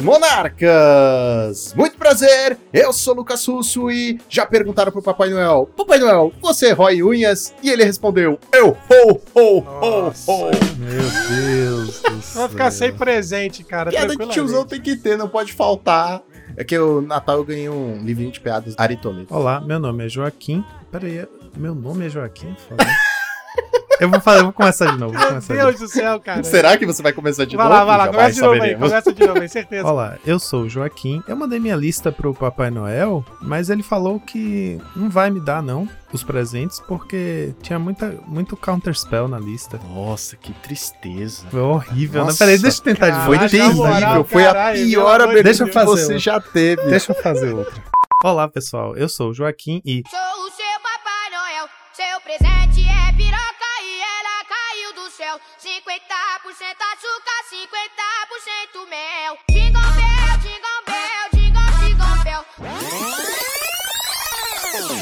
Monarcas! Muito prazer, eu sou Lucas Russo e já perguntaram pro Papai Noel: Papai Noel, você rói unhas? E ele respondeu: Eu, ho, ho, ho, Nossa. ho. Meu Deus do céu. Vai ficar sem presente, cara. Piada de tiozão tem que ter, não pode faltar. É que o Natal eu ganhei um livrinho de piadas Aritoleto. Olá, meu nome é Joaquim. Pera aí, meu nome é Joaquim? Foda. eu vou fazer, eu vou começar de novo. Meu de Deus novo. do céu, cara. Será que você vai começar de vai novo? lá, vai lá. Jamais Começa de novo aí. Começa de novo aí, certeza. Olá, eu sou o Joaquim. Eu mandei minha lista pro Papai Noel, mas ele falou que não vai me dar, não, os presentes, porque tinha muita, muito counterspell na lista. Nossa, que tristeza. Foi horrível, né? Nossa, Peraí, deixa eu tentar de novo. Foi de terrível, foi a pior de abertura Deixa eu que fazer você outra. já teve. Deixa eu fazer outra. Olá, pessoal. Eu sou o Joaquim e Sou o seu seu presente é piroca e ela caiu do céu. 50% açúcar, 50% mel. Jingle bell, jingle bell, jingle, jingle bell.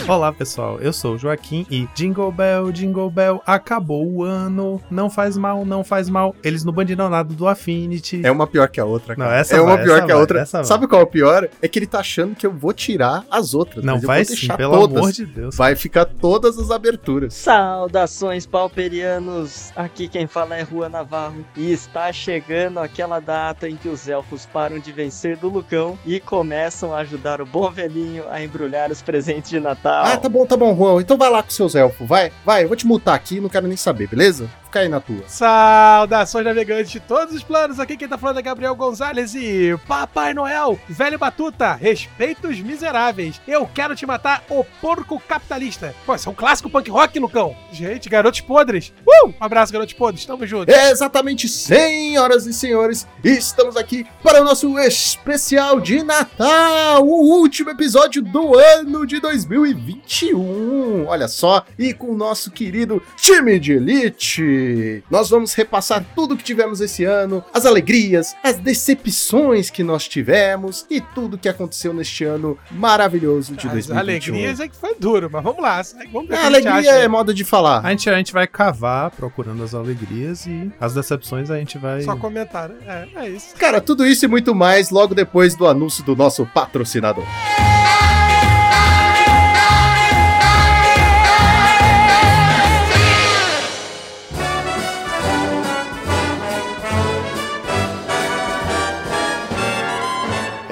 Olá, pessoal. Eu sou o Joaquim e Jingle Bell, Jingle Bell, acabou o ano. Não faz mal, não faz mal. Eles no bandinonado do Affinity. É uma pior que a outra, cara. Não, essa é uma vai, pior essa que a outra. Sabe qual é o pior? É que ele tá achando que eu vou tirar as outras. Não, vai sim, deixar pelo todas. amor de Deus. Vai ficar todas as aberturas. Saudações pauperianos! Aqui quem fala é Rua Navarro e está chegando aquela data em que os elfos param de vencer do Lucão e começam a ajudar o bom velhinho a embrulhar os presentes de Natal. Ah, tá bom, tá bom, Juan. Então vai lá com seus elfos. Vai, vai. Eu vou te multar aqui, não quero nem saber, beleza? Aí na tua. Saudações navegantes de todos os planos. Aqui quem tá falando é Gabriel Gonzalez e Papai Noel, velho Batuta, respeita os miseráveis. Eu quero te matar, o porco capitalista. Pô, esse é um clássico punk rock, Lucão. Gente, garotos podres. Uh! Um abraço, garotos podres. Tamo junto. É exatamente, senhoras e senhores, estamos aqui para o nosso especial de Natal, o último episódio do ano de 2021. Olha só, e com o nosso querido time de elite. Nós vamos repassar tudo que tivemos esse ano, as alegrias, as decepções que nós tivemos e tudo que aconteceu neste ano maravilhoso de As 2021. alegrias é que foi duro, mas vamos lá. Vamos ver o A alegria acha. é modo de falar. A gente, a gente vai cavar procurando as alegrias e as decepções a gente vai. Só comentar, né? É, é isso. Cara, tudo isso e muito mais logo depois do anúncio do nosso patrocinador.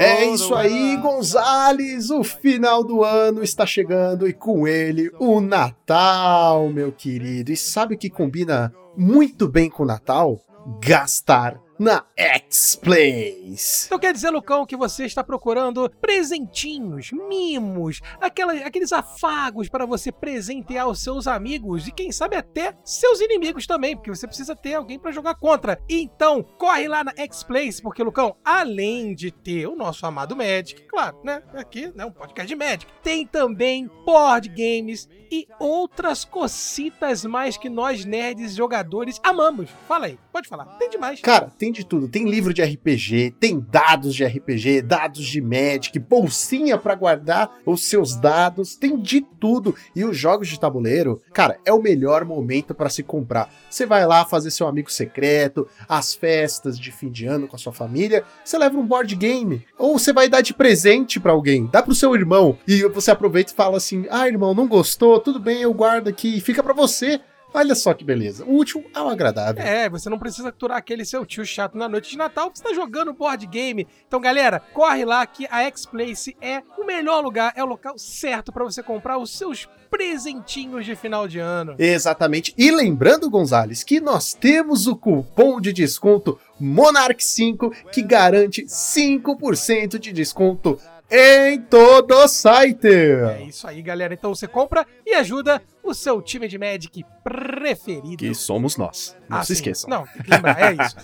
É isso aí, Gonzales! O final do ano está chegando e com ele o Natal, meu querido. E sabe o que combina muito bem com o Natal? Gastar na X-Plays. Então quer dizer, Lucão, que você está procurando presentinhos, mimos, aqueles afagos para você presentear os seus amigos e quem sabe até seus inimigos também, porque você precisa ter alguém para jogar contra. Então, corre lá na X-Place, porque, Lucão, além de ter o nosso amado Magic, claro, né? Aqui, né? Um podcast de Magic, tem também board games e outras cocitas mais que nós nerds jogadores amamos. Fala aí, pode falar. Tem demais. Cara, tem de tudo. Tem livro de RPG, tem dados de RPG, dados de Magic, bolsinha pra guardar os seus dados, tem de tudo. E os jogos de tabuleiro, cara, é o melhor momento pra se comprar. Você vai lá fazer seu amigo secreto, as festas de fim de ano com a sua família, você leva um board game. Ou você vai dar de presente pra alguém, dá pro seu irmão. E você aproveita e fala assim: ah, irmão, não gostou? Tudo bem, eu guardo aqui. Fica pra você. Olha só que beleza. O útil ao agradável. É, você não precisa aturar aquele seu tio chato na noite de Natal, você tá jogando board game. Então, galera, corre lá que a X-Place é o melhor lugar, é o local certo pra você comprar os seus presentinhos de final de ano. Exatamente. E lembrando, Gonzales, que nós temos o cupom de desconto Monarch5 que garante 5% de desconto em todo o site. É isso aí, galera. Então você compra e ajuda o seu time de Magic preferido. Que somos nós. Não Ah, se sim. esqueçam. Não, tem que lembrar, é isso.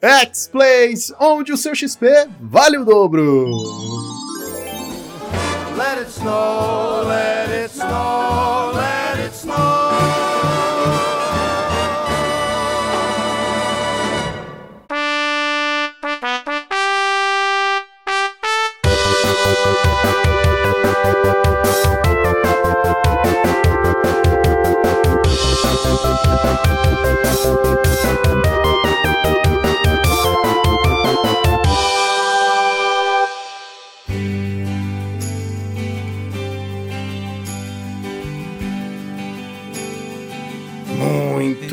X-Plays, onde o seu XP vale o dobro. Let it snow, let it snow,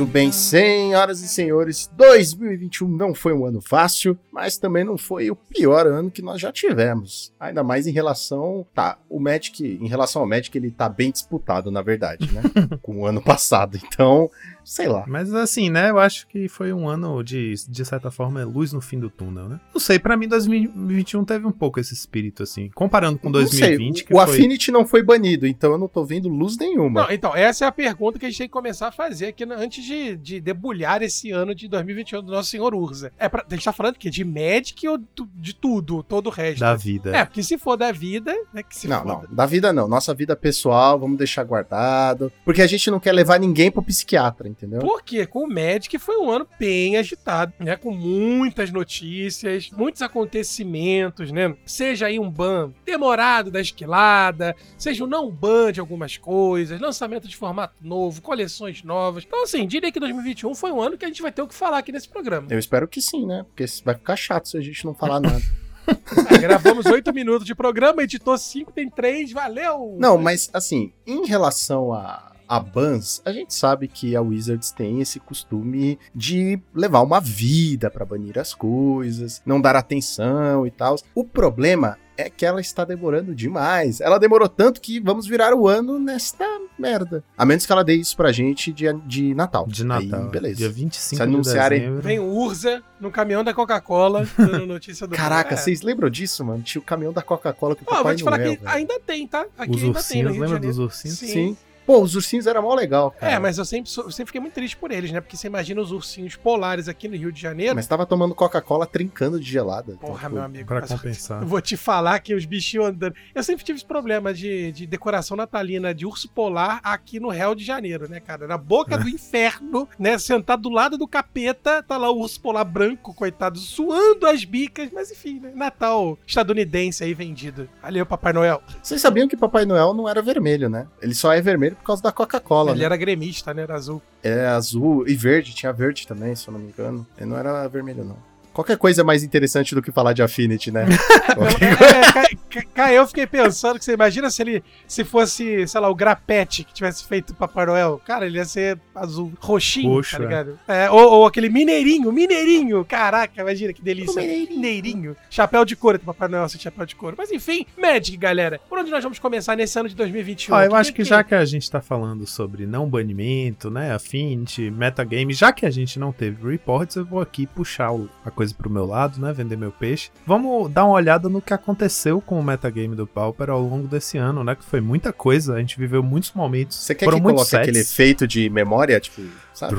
bem, senhoras e senhores, 2021 não foi um ano fácil, mas também não foi o pior ano que nós já tivemos. Ainda mais em relação, tá, o Magic, em relação ao Magic, ele tá bem disputado, na verdade, né? Com o ano passado. Então, sei lá. Mas assim, né? Eu acho que foi um ano de, de certa forma, luz no fim do túnel, né? Não sei, pra mim 2021 teve um pouco esse espírito, assim. Comparando com Não sei, 2020, que o foi... Affinity não foi banido, então eu não tô vendo luz nenhuma. Não, então, essa é a pergunta que a gente tem que começar a fazer aqui antes de, de debulhar esse ano de 2021 do nosso senhor Urza. É pra, a gente tá falando de quê? De Magic ou de tudo, todo o resto? Da vida. É, porque se for da vida, né, que se Não, foda. não, da vida não. Nossa vida pessoal, vamos deixar guardado. Porque a gente não quer levar ninguém pro psiquiatra, entendeu? Porque com o Magic foi um ano bem agitado, né? Com muitas notícias, muitos acontecimentos, né? Seja aí um ban demorado da esquilada, seja um não ban de algumas coisas, lançamento de formato novo, coleções novas. Então, assim, diria que 2021 foi um ano que a gente vai ter o que falar aqui nesse programa. Eu espero que sim, né? Porque vai ficar chato se a gente não falar nada. Ah, gravamos oito minutos de programa, editou cinco, tem três, valeu! Não, mas assim, em relação a, a bans, a gente sabe que a Wizards tem esse costume de levar uma vida pra banir as coisas, não dar atenção e tal. O problema é que ela está demorando demais. Ela demorou tanto que vamos virar o ano nesta merda. A menos que ela dê isso pra gente de, de Natal. De Natal. Aí, beleza. Dia 25 Se anunciarem- de dezembro. Vem o Urza no caminhão da Coca-Cola, dando notícia do Caraca, É. vocês lembram disso, mano? Tinha o caminhão da Coca-Cola com o Ó, eu Papai vou te falar Noel, que velho. ainda tem, tá? Aqui Os ainda tem no ursinhos, de lembra dos ursinhos? Sim. Sim. Pô, os ursinhos eram mó legal, cara. É, mas eu sempre, sou- eu sempre fiquei muito triste por eles, né? Porque você imagina os ursinhos polares aqui no Rio de Janeiro. Mas tava tomando Coca-Cola trincando de gelada. Então, Porra, tipo, meu amigo. Pra compensar. Eu vou te falar que os bichinhos andando. Eu sempre tive esse problema de, de decoração natalina de urso polar aqui no Rio de Janeiro, né, cara? Na boca do inferno, né? Sentado do lado do capeta, tá lá o urso polar branco, coitado, suando as bicas. Mas enfim, né? Natal estadunidense aí vendido. Valeu, Papai Noel. Vocês sabiam que Papai Noel não era vermelho, né? Ele só é vermelho por causa da Coca-Cola, Ele né? era gremista, né? Era azul. É azul e verde, tinha verde também, se eu não me engano. Ele não era vermelho, não. Qualquer coisa é mais interessante do que falar de Affinity, né? É, ca- ca- ca- eu fiquei pensando que você imagina se ele se fosse, sei lá, o grapete que tivesse feito o Papai Noel. Cara, ele ia ser azul, roxinho, Roxo, tá é. ligado? É, ou, ou aquele mineirinho, mineirinho. Caraca, imagina que delícia. Mineirinho. mineirinho. Chapéu de couro, tem Papai Noel sem chapéu de couro. Mas enfim, Magic, galera. Por onde nós vamos começar nesse ano de 2021? Ó, eu Que- acho que já que a gente tá falando sobre não banimento, né, Affinity, metagame, já que a gente não teve reports, eu vou aqui puxar a coisa pro meu lado, né, vender meu peixe. Vamos dar uma olhada no que aconteceu com o metagame do Pauper ao longo desse ano, né, que foi muita coisa, a gente viveu muitos momentos. Você quer foram que coloque aquele sets. efeito de memória, tipo, sabe?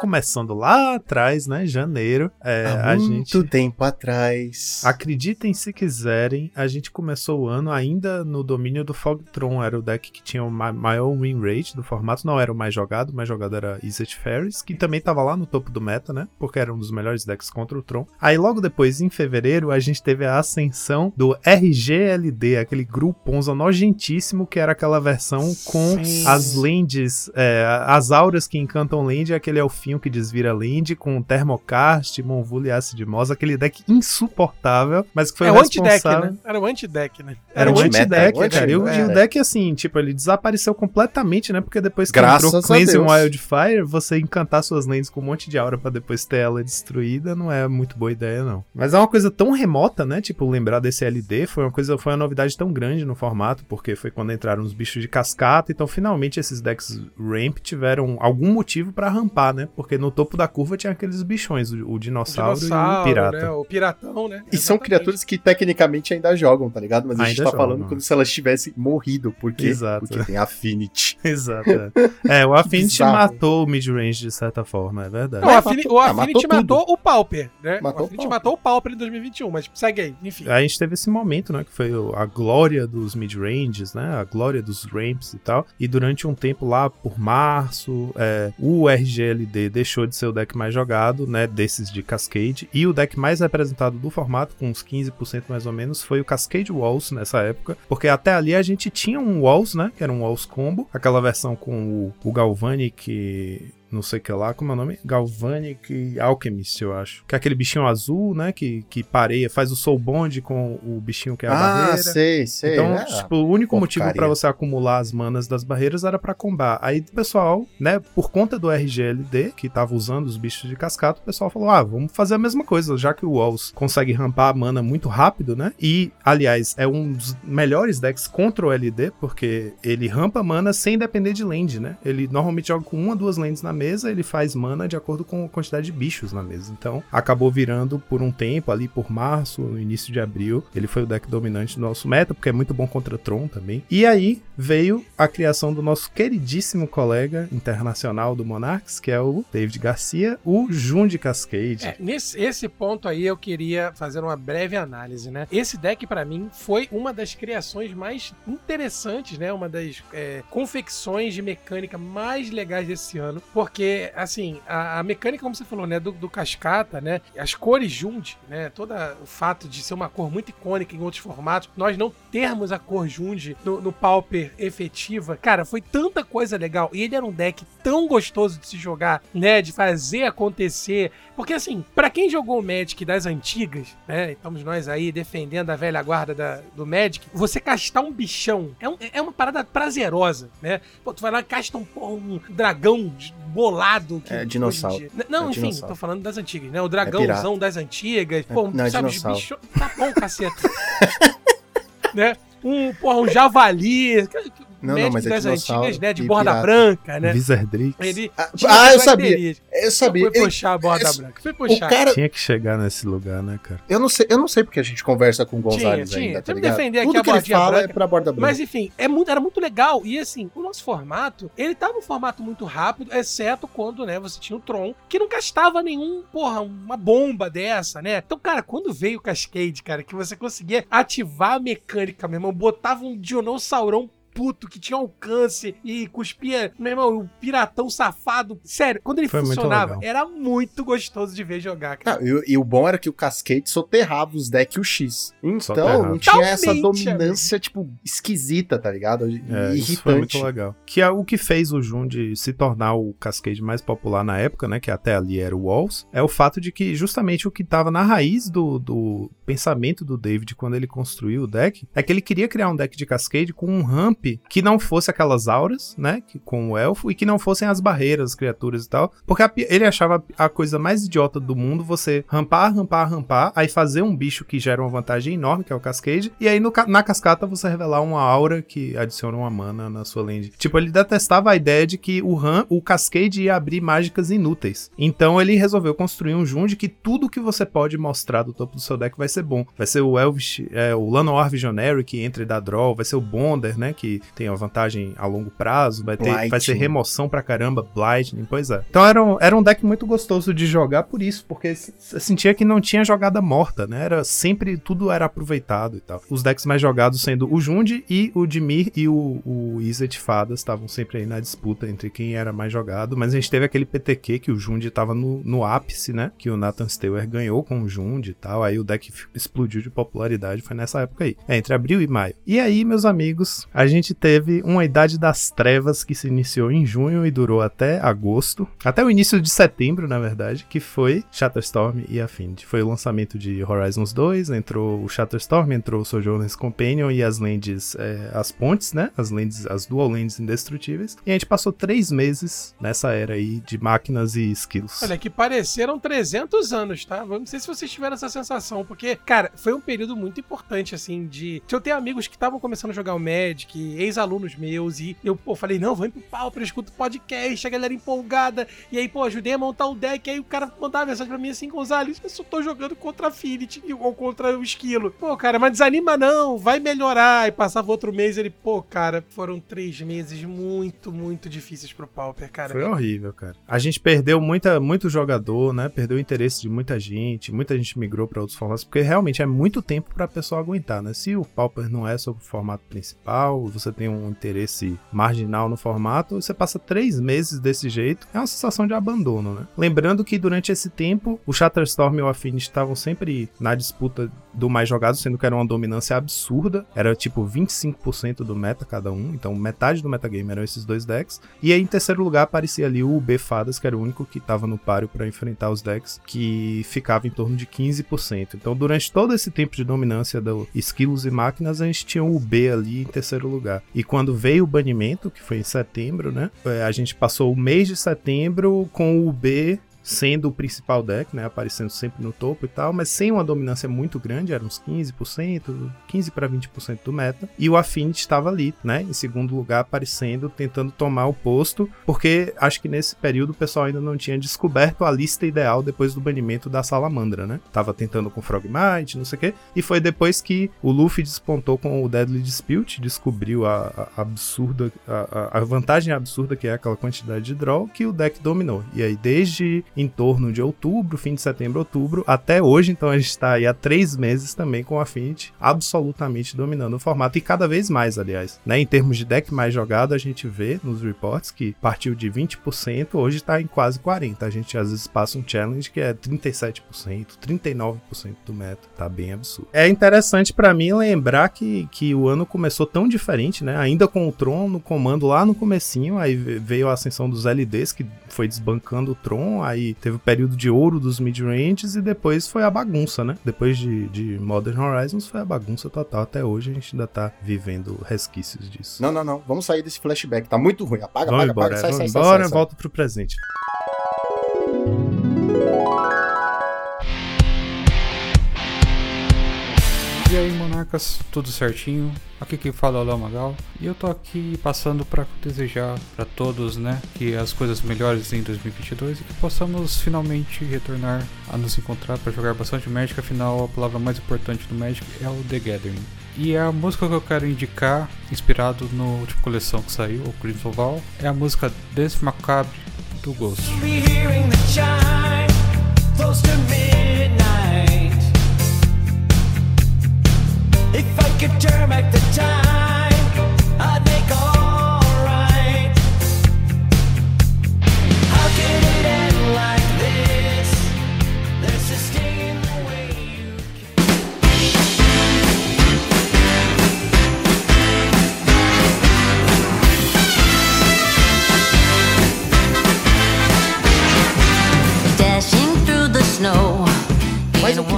Começando lá atrás, né, janeiro, é, Há muito gente... tempo atrás. Acreditem se quiserem, a gente começou o ano ainda no domínio do Fogtron, era o deck que tinha o ma- maior win rate do formato, não era o mais jogado, o mais jogado era Izzet Ferris, que também tava lá no topo do meta, né, porque era um dos melhores decks contra o Tron. Aí logo depois, em fevereiro, a gente teve a ascensão do RGLD, aquele gruponza nojentíssimo, que era aquela versão com Sim. as lands, é, as auras que encantam land, e aquele elfinho que desvira land, com Thermocast, Monvule e Acid Moss, aquele deck insuportável, mas que foi É o o anti-deck, responsável... né? Era o anti-deck, né? Era Anti-meta, anti-deck, anti- cara. E o, é. e o deck, assim, tipo, ele desapareceu completamente, né? Porque depois que Graças entrou Cleanse. Wildfire, você encantar suas lands com um monte de aura pra depois ter ela destruída, não é muito boa ideia, não. Mas é uma coisa tão remota, né? Tipo, lembrar desse LD foi uma coisa, foi uma novidade tão grande no formato, porque foi quando entraram os bichos de cascata, então finalmente esses decks ramp tiveram algum motivo pra rampar, né? Porque no topo da curva tinha aqueles bichões, o, o O dinossauro, e o dinossauro, pirata. né? O piratão, né? E são Exatamente. criaturas que tecnicamente ainda jogam, tá ligado? Mas a gente Ainda tá falando jogam. como se elas tivessem morrido. Por quê? Exato. Porque tem Affinity. Exato. É, É, o Affinity matou o mid-range de certa forma, é verdade. Não, o Affini- matou- o ah, Affinity matou matou, o Pauper, né? Matou o o Affinity Pauper. matou o Pauper em 2021, mas segue aí, enfim. A gente teve esse momento, né, que foi o- a glória dos mid-ranges, né, a glória dos ramps e tal, e durante um tempo lá, por março, é, o RGLD deixou de ser o deck mais jogado, né, desses de Cascade, e o deck mais representado do formato, com uns 15% mais ou menos, foi o Cascade Walls nessa época, porque até ali a gente tinha um Walls, né, que era um Walls combo, aquela versão com o, o Galvani que não sei o que lá, como é o nome? Galvanic Alchemist, eu acho. Que é aquele bichinho azul, né? Que, que pareia, faz o soul bond com o bichinho que é a ah, barreira. sei, sei. Então, é. tipo, o único motivo porcaria. pra você acumular as manas das barreiras era pra combar. Aí o pessoal, né, por conta do RGLD, que tava usando os bichos de cascata, o pessoal falou: ah, vamos fazer a mesma coisa, já que o Walls consegue rampar a mana muito rápido, né? E, aliás, é um dos melhores decks contra o LD, porque ele rampa mana sem depender de land, né? Ele normalmente joga com uma, duas lands na mesa, ele faz mana de acordo com a quantidade de bichos na mesa. Então, acabou virando por um tempo, ali por março, no início de abril, ele foi o deck dominante do nosso meta, porque é muito bom contra Tron também. E aí veio a criação do nosso queridíssimo colega internacional do Monarchs, que é o David Garcia, o Jun de Cascade. É, nesse esse ponto aí eu queria fazer uma breve análise, né? Esse deck pra mim foi uma das criações mais interessantes, né? Uma das é, confecções de mecânica mais legais desse ano, porque assim a, a mecânica, como você falou, né, do, do cascata, né? As cores Jund, né? Todo o fato de ser uma cor muito icônica em outros formatos, nós não termos a cor Jund no, no Pauper efetiva, cara, foi tanta coisa legal. E ele era um deck tão gostoso de se jogar, né? De fazer acontecer. Porque assim, pra quem jogou o Magic das antigas, né? Estamos nós aí defendendo a velha guarda da- do Magic. Você castar um bichão é, um- é uma parada prazerosa, né? Pô, tu vai lá e casta um, um dragão bolado. que É, dinossauro. Não, É enfim, dinossauro. tô falando das antigas, né? O dragãozão das antigas. Pô, não, é sabe, os dinossauro. bichos. Tá bom, caceta. né? Um, porra, um javali. Não, Magic não, mas é das dinossauro antigas, né? De borda pirata. branca, né? Wizardrix. Ele Ah, tinha ah, eu sabia. Eu sabia. Foi Ele- puxar a borda branca. Foi o puxar. cara. Tinha que chegar nesse lugar, né, cara? Eu não sei, eu não sei porque a gente conversa com o Gonzalez Tinha, ainda, tinha. tá Tem que ligado? defender aqui Tudo a que ele bordinha fala branca. é pra borda branca. Mas enfim, é muito, era muito legal. E assim, o nosso formato, ele tava um formato muito rápido, exceto quando, né, você tinha o Tron, que não gastava nenhum, porra, uma bomba dessa, né? Então, cara, quando veio o Cascade, cara, que você conseguia ativar a mecânica, meu irmão, botava um dinossaurão puto que tinha alcance e cuspia, meu irmão, o piratão safado. Sério, quando ele Foi muito funcionava, legal. era muito gostoso de ver jogar, cara. Ah, e, e o bom era que o Cascade soterrava os decks e o X. Então não tinha essa Totalmente, dominância, tipo, esquisita, tá ligado? E É, isso foi irritante. muito legal. Que é o que fez o Jund se tornar o Cascade mais popular na época, né? Que até ali era o Walls. É o fato de que justamente o que tava na raiz do, do pensamento do David quando ele construiu o deck é que ele queria criar um deck de Cascade com um ramp que não fosse aquelas auras, né? Que, com o elfo e que não fossem as barreiras, as criaturas e tal. Porque a ele achava a coisa mais idiota do mundo você rampar, rampar, rampar, aí fazer um bicho que gera uma vantagem enorme, que é o Cascade, e aí no na cascata você revelar uma aura que adiciona uma mana na sua land. Tipo, ele detestava a ideia de que o, ram, o Cascade ia abrir mágicas inúteis. Então ele resolveu construir um Jund que tudo que você pode mostrar do topo do seu deck vai ser bom. Vai ser o Elvish, é, o Llanowar Visionary, que entra e dá draw, vai ser o Bonder, né, que tem a vantagem a longo prazo, vai, ter, vai ser remoção pra caramba, Lightning, pois é. Então era um, era um deck muito gostoso de jogar por isso, porque você sentia que não tinha jogada morta, né? Era sempre, tudo era aproveitado e tal. Os decks mais jogados sendo o Jund e o Dimir e o, o Izzet Fadas estavam sempre aí na disputa entre quem era mais jogado, mas a gente teve aquele PTQ que o Jund tava no, no ápice, né? Que o Nathan Stewer ganhou com o Jund e tal, aí o deck explodiu de popularidade, foi nessa época aí, é, entre abril e maio. E aí, meus amigos, a gente teve uma Idade das Trevas que se iniciou em junho e durou até agosto, até o início de setembro, na verdade, que foi Shatterstorm e Affinity. Foi o lançamento de Horizons 2, entrou o Shatterstorm, entrou o Sojourner's Companion e as lands, é, as pontes, né? As lands, as dual lands indestrutíveis. E a gente passou três meses nessa era aí de máquinas e skills. Olha, que pareceram 300 anos, tá? Não sei se vocês tiveram essa sensação, porque, cara, foi um período muito importante, assim, de. eu ter amigos que estavam começando a jogar o Magic, ex-alunos meus, e eu, pô, falei, não, vamos pro pau, eu escuto podcast, a galera empolgada, e aí, pô, ajudei a montar o deck, aí o cara mandava mensagem pra mim assim, Gonzalez, eu só tô jogando contra a Affinity ou contra o Esquilo. Pô, cara, mas desanima não, vai melhorar. E passava outro mês, ele, pô, cara, foram três meses muito, muito difíceis pro Pauper, cara. Foi horrível, cara. A gente perdeu muita, muito jogador, né? Perdeu o interesse de muita gente, muita gente migrou pra outros formatos, porque realmente é muito tempo pra pessoa aguentar, né? Se o Pauper não é sobre o formato principal, você tem um interesse marginal no formato, você passa três meses desse jeito, é uma sensação de abandono, né? Lembrando que durante esse tempo, o Shatterstorm e o Affinity estavam sempre na disputa do mais jogado, sendo que era uma dominância absurda, era tipo 25% do meta cada um, então metade do metagame eram esses dois decks. E aí em terceiro lugar aparecia ali o B Fadas, que era o único que estava no páreo para enfrentar os decks, que ficava em torno de 15%. Então durante todo esse tempo de dominância do esquilos e máquinas, a gente tinha o B ali em terceiro lugar. E quando veio o banimento, que foi em setembro, né? é, A gente passou o mês de setembro com o B sendo o principal deck, né, aparecendo sempre no topo e tal, mas sem uma dominância muito grande, era uns 15%, 15 para 20% do meta. E o Affinity estava ali, né, em segundo lugar, aparecendo, tentando tomar o posto, porque acho que nesse período o pessoal ainda não tinha descoberto a lista ideal depois do banimento da Salamandra, né? Tava tentando com Frogmite, não sei o quê, e foi depois que o Luffy despontou com o Deadly Dispute, descobriu a, a absurda, a, a vantagem absurda que é aquela quantidade de draw, que o deck dominou. E aí, desde em torno de outubro, fim de setembro, outubro, até hoje, então a gente tá aí há três meses também com o Affinity absolutamente dominando o formato, e cada vez mais, aliás. Né? Em termos de deck mais jogado, a gente vê nos reports que partiu de 20%, hoje tá em quase 40%. A gente às vezes passa um challenge que é 37%, 39% do meta. Tá bem absurdo. É interessante pra mim lembrar que, que o ano começou tão diferente, né? Ainda com o Tron no comando lá no comecinho, aí veio a ascensão dos LDs, que foi desbancando o Tron, aí teve o período de ouro dos mid-ranges e depois foi a bagunça, né? Depois de, de Modern Horizons foi a bagunça total. Até hoje a gente ainda tá vivendo resquícios disso. Não, não, não. Vamos sair desse flashback. Tá muito ruim. Apaga, Vamos apaga, embora, apaga. Sai, vamos sai, sai, embora, sai, sai. volta pro presente. E aí, monarcas, tudo certinho? Aqui quem fala é o Léo Magal e eu tô aqui passando para desejar para todos, né, que as coisas melhores em 2022 e que possamos finalmente retornar a nos encontrar para jogar bastante Magic. Afinal, a palavra mais importante do Magic é o The Gathering. E a música que eu quero indicar, inspirado no última coleção que saiu, o Crimson Val, é a música Dance Macabre do Ghost. If I could turn back the time,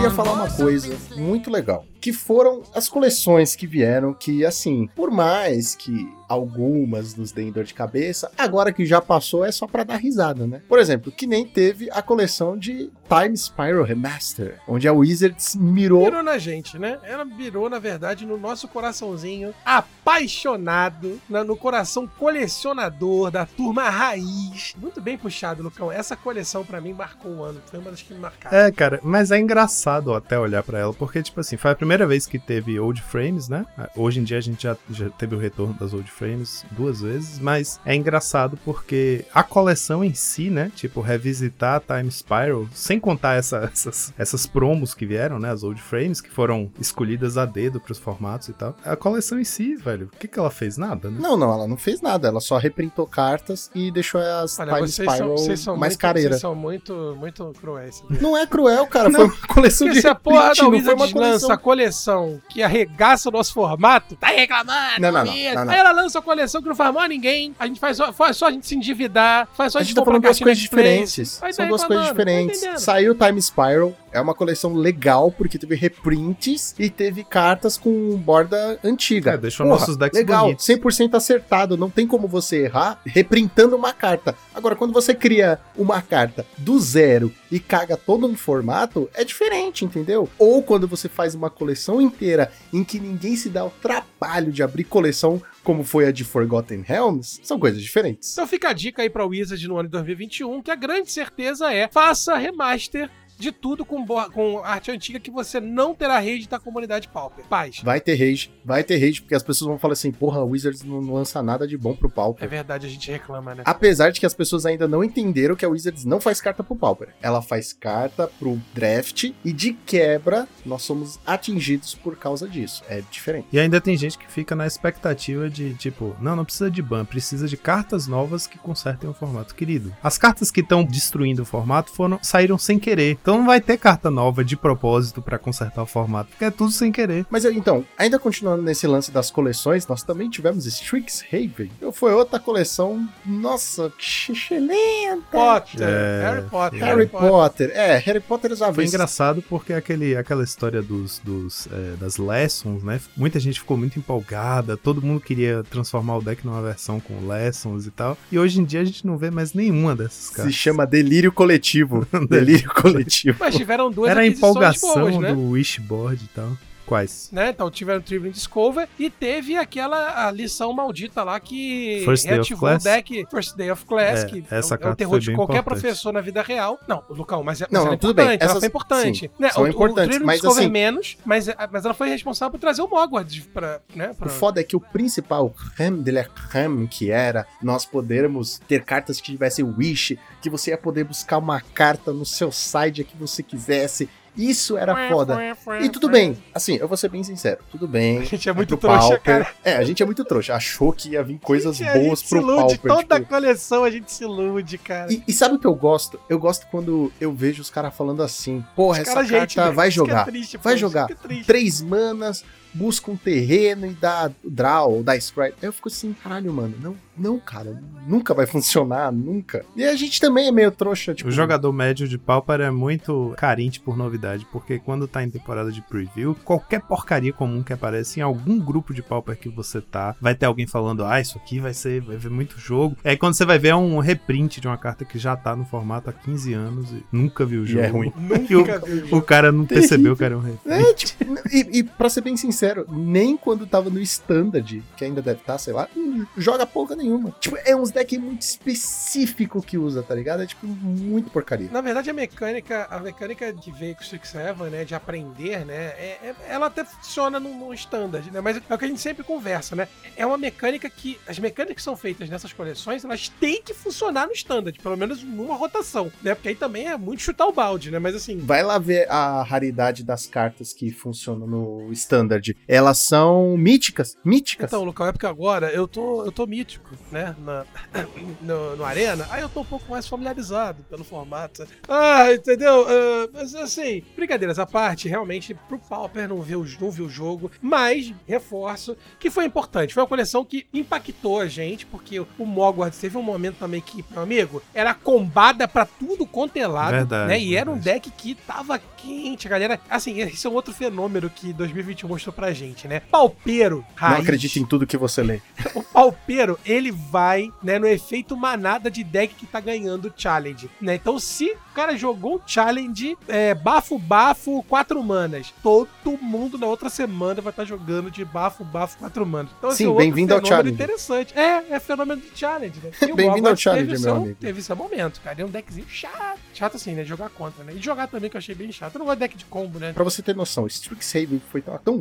queria falar uma coisa muito legal, que foram as coleções que vieram, que assim, por mais que algumas nos deem dor de cabeça, agora que já passou é só pra dar risada, né? Por exemplo, que nem teve a coleção de Time Spiral Remaster, onde a Wizards mirou Virou na gente, né? Ela virou, na verdade, no nosso coraçãozinho apaixonado, na- no coração colecionador da turma raiz. Muito bem puxado, Lucão. Essa coleção, pra mim, marcou o ano. Foi uma das que me marcaram. É, cara, mas é engraçado até olhar pra ela, porque, tipo assim, foi a primeira vez que teve Old Frames, né? Hoje em dia a gente já, já teve o retorno das Old Frames duas vezes, mas é engraçado porque a coleção em si, né? Tipo, revisitar Time Spiral, sem contar essa- essas, essas promos que vieram, né? As Old Frames, que foram escolhidas a dedo pros formatos e tal. A coleção em si, velho, o que, que ela fez? Nada, né? Não, não, ela não fez nada. Ela só reprintou cartas e deixou as Olha, Time vocês são, Spiral vocês são mais muito, careira. Vocês são muito, muito cruéis. Não é cruel, cara. Foi uma coleção Porque de a porra reprint, da não foi Wizard uma coleção. a coleção que arregaça o nosso formato, tá reclamando, Não, não, não, Wizard. não, não. Aí ela lança a coleção que não faz mal a ninguém, a gente faz só, faz só a gente se endividar, faz só a A gente gente tá falando duas coisas diferentes. São tá duas coisas tá diferentes. entendendo? Saiu Time Spiral, é uma coleção legal, porque teve reprints e teve cartas com borda antiga. É, deixou nossos decks Legal, bonitos. 100% acertado. Não tem como você errar reprintando uma carta. Agora, quando você cria uma carta do zero e caga todo um formato, é diferente, entendeu? Ou quando você faz uma coleção inteira em que ninguém se dá o trabalho de abrir coleção, como foi a de Forgotten Realms, são coisas diferentes. Então fica a dica aí pra Wizard no ano de 2021, que a grande certeza é faça remaster de tudo com, com arte antiga que você não terá rede da comunidade Pauper. Paz. Vai ter rage, vai ter rage, porque as pessoas vão falar assim, porra, a Wizards não lança nada de bom pro É Pauper. verdade, a gente reclama, né? Apesar de que as pessoas ainda não entenderam que a Wizards não faz carta pro Pauper. Ela faz carta pro draft e de quebra nós somos atingidos por causa disso. É diferente. E ainda tem gente que fica na expectativa de, tipo, não, não precisa de ban, precisa de cartas novas que consertem o formato. Querido, as cartas que estão destruindo o formato foram saíram sem querer. Então não vai ter carta nova de propósito pra consertar o formato, porque é tudo sem querer. Mas então, ainda continuando nesse lance das coleções, nós também tivemos Strixhaven. Foi outra coleção, nossa, que excelente! Potter, É, Harry Potter. Harry Potter. É, Harry Potter já Foi veio. engraçado porque aquele, aquela história dos, dos, é, das lessons, né? Muita gente ficou muito empolgada, todo mundo queria transformar o deck numa versão com lessons e tal. E hoje em dia a gente não vê mais nenhuma dessas Se cartas. chama Delírio Coletivo. Delírio Coletivo. Mas tiveram duas Era a empolgação boas, né? do Wishboard e tal. Quais? né? Então tiveram o Tribune Discover e teve aquela a lição maldita lá que First Day of reativou Class? o deck First Day of Class, É, que essa é é o terror de qualquer importante. professor na vida real. Não, Lucão, mas, é- mas Não, ela é não, tudo bem, importante, ela essas- foi importante. sim, né? são o, importantes, o Tribune mas Discover assim- menos, mas, mas ela foi responsável por trazer o Mogward pra, né, pra... O foda é que o principal Ram de la Ram que era nós podermos ter cartas que tivessem Wish, que você ia poder buscar uma carta no seu side que você quisesse. Isso era foda. E tudo bem, assim, eu vou ser bem sincero, tudo bem. A gente é muito pro trouxa, Pauper. cara. É, a gente é muito trouxa. Achou que ia vir coisas Gente, a boas gente pro se ilude, Pauper. Toda tipo, coleção a gente se ilude, cara. E, e sabe o que eu gosto? Eu gosto quando eu vejo os caras falando assim: porra, Os essa cara, carta gente, velho, vai é jogar. triste, pô, vai jogar. é triste. Três manas, busca um terreno e dá draw, ou dá scry. Eu fico assim, caralho, mano, não, não, cara, nunca vai funcionar, nunca. E a gente também é meio trouxa, tipo. O jogador médio de Pauper é muito carente por novidade, porque quando tá em temporada de preview, qualquer porcaria comum que aparece em algum grupo de Pauper que você tá, vai ter alguém falando, ah, isso aqui vai ser, vai ver muito jogo. Aí quando você vai ver é um reprint de uma carta que já tá no formato há 15 anos e nunca viu o E jogo. é ruim. E o, Nunca vi. o cara não percebeu que era um reprint. É, tipo, e, e pra ser bem sincero, nem quando tava no Standard, que ainda deve estar, sei lá, joga porra nenhuma. Tipo, é uns deck muito específico que usa, tá ligado? É tipo muito porcaria. Na verdade, a mecânica, a mecânica que veio com o Six Seven, né, de aprender, né, é, é- ela até funciona no, no standard, né, mas é o que a gente sempre conversa, né, é uma mecânica que, as mecânicas que são feitas nessas coleções, elas têm que funcionar no standard, pelo menos numa rotação, né, porque aí também é muito chutar o balde, né, mas assim, Vai lá ver a raridade das cartas que funcionam no Standard. Elas são míticas. Míticas. Então, Lucão, é porque agora eu tô, eu tô mítico, né? na- no, no Arena, aí eu tô um pouco mais familiarizado pelo formato. Ah, entendeu? Ah, mas assim, brincadeiras à parte, realmente, pro Pauper não ver, o, não ver o jogo, mas reforço que foi importante. Foi uma coleção que impactou a gente, porque o Mogwart teve um momento também que, meu amigo, era combada pra tudo quanto é lado, Verdade, né? E era um verdade. deck que tava quente, a galera. Assim, esse é um outro fenômeno que 2021 mostrou pra gente, né? Paupeiro, Não raiz. acredita em tudo que você lê. O paupeiro, ele vai, né, no efeito manada de deck que tá ganhando o challenge, né? Então, se o cara jogou um challenge, é, bafo, bafo, quatro manas, todo mundo na outra semana vai estar jogando de bafo, bafo, quatro manas. Então, esse Sim, bem-vindo ao challenge. interessante. É, é fenômeno de challenge, né? Bem-vindo ao challenge, meu seu, amigo. Teve seu momento, cara. É um deckzinho chato. Chato assim, né? Jogar contra, né? E jogar também, que eu achei bem chato. Eu não gosto de deck de combo, né? Pra você ter noção, Strixhaven foi tão, tão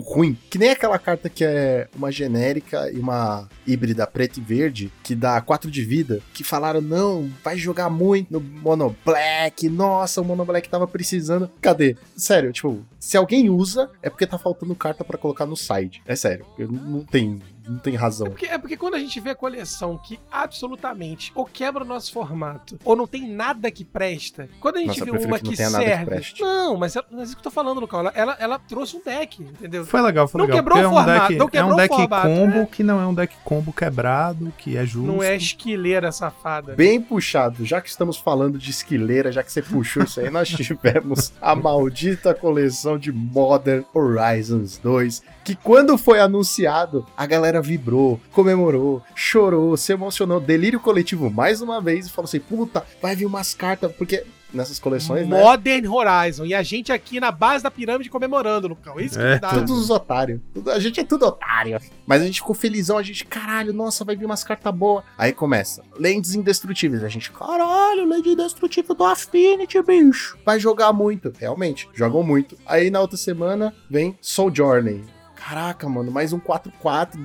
que nem aquela carta que é uma genérica e uma híbrida preta e verde que dá 4 de vida, que falaram, não, vai jogar muito no Mono Black, nossa, o Mono Black tava precisando. Cadê? Sério, tipo, se alguém usa, é porque tá faltando carta pra colocar no side. É sério, não tem, não tem razão. Porque, é porque quando a gente vê a coleção que absolutamente ou quebra o nosso formato, ou não tem nada que presta, quando a gente Nossa, vê uma que não que, que serve. preste. não, mas, é- mas é isso que eu tô falando, Lucão. Ela, ela, ela trouxe um deck, entendeu? Foi legal, foi Não legal. quebrou o é um formato, deck, não é quebrou um o deck formato, combo né? que não é um deck combo quebrado, que é justo. Não é esquileira safada. Bem puxado, já que estamos falando de esquileira, já que você puxou isso aí, nós tivemos a maldita coleção de Modern Horizons 2, que quando foi anunciado, a galera vibrou, comemorou, chorou, se emocionou, delírio coletivo mais uma vez e falou assim: puta, vai vir umas cartas, porque nessas coleções, né? Modern Horizon. E a gente aqui na base da pirâmide comemorando, Lucão. Isso que É, dá. Todos os otários. Tudo- A gente é tudo otário. Mas a gente ficou felizão, a gente, caralho, nossa, vai vir umas cartas boas. Aí começa, Lentes Indestrutíveis. A gente, caralho, Lente Indestrutível do Affinity, bicho. Vai jogar muito. Realmente, jogam muito. Aí na outra semana vem Sojourner. Caraca, mano, mais um 4-4.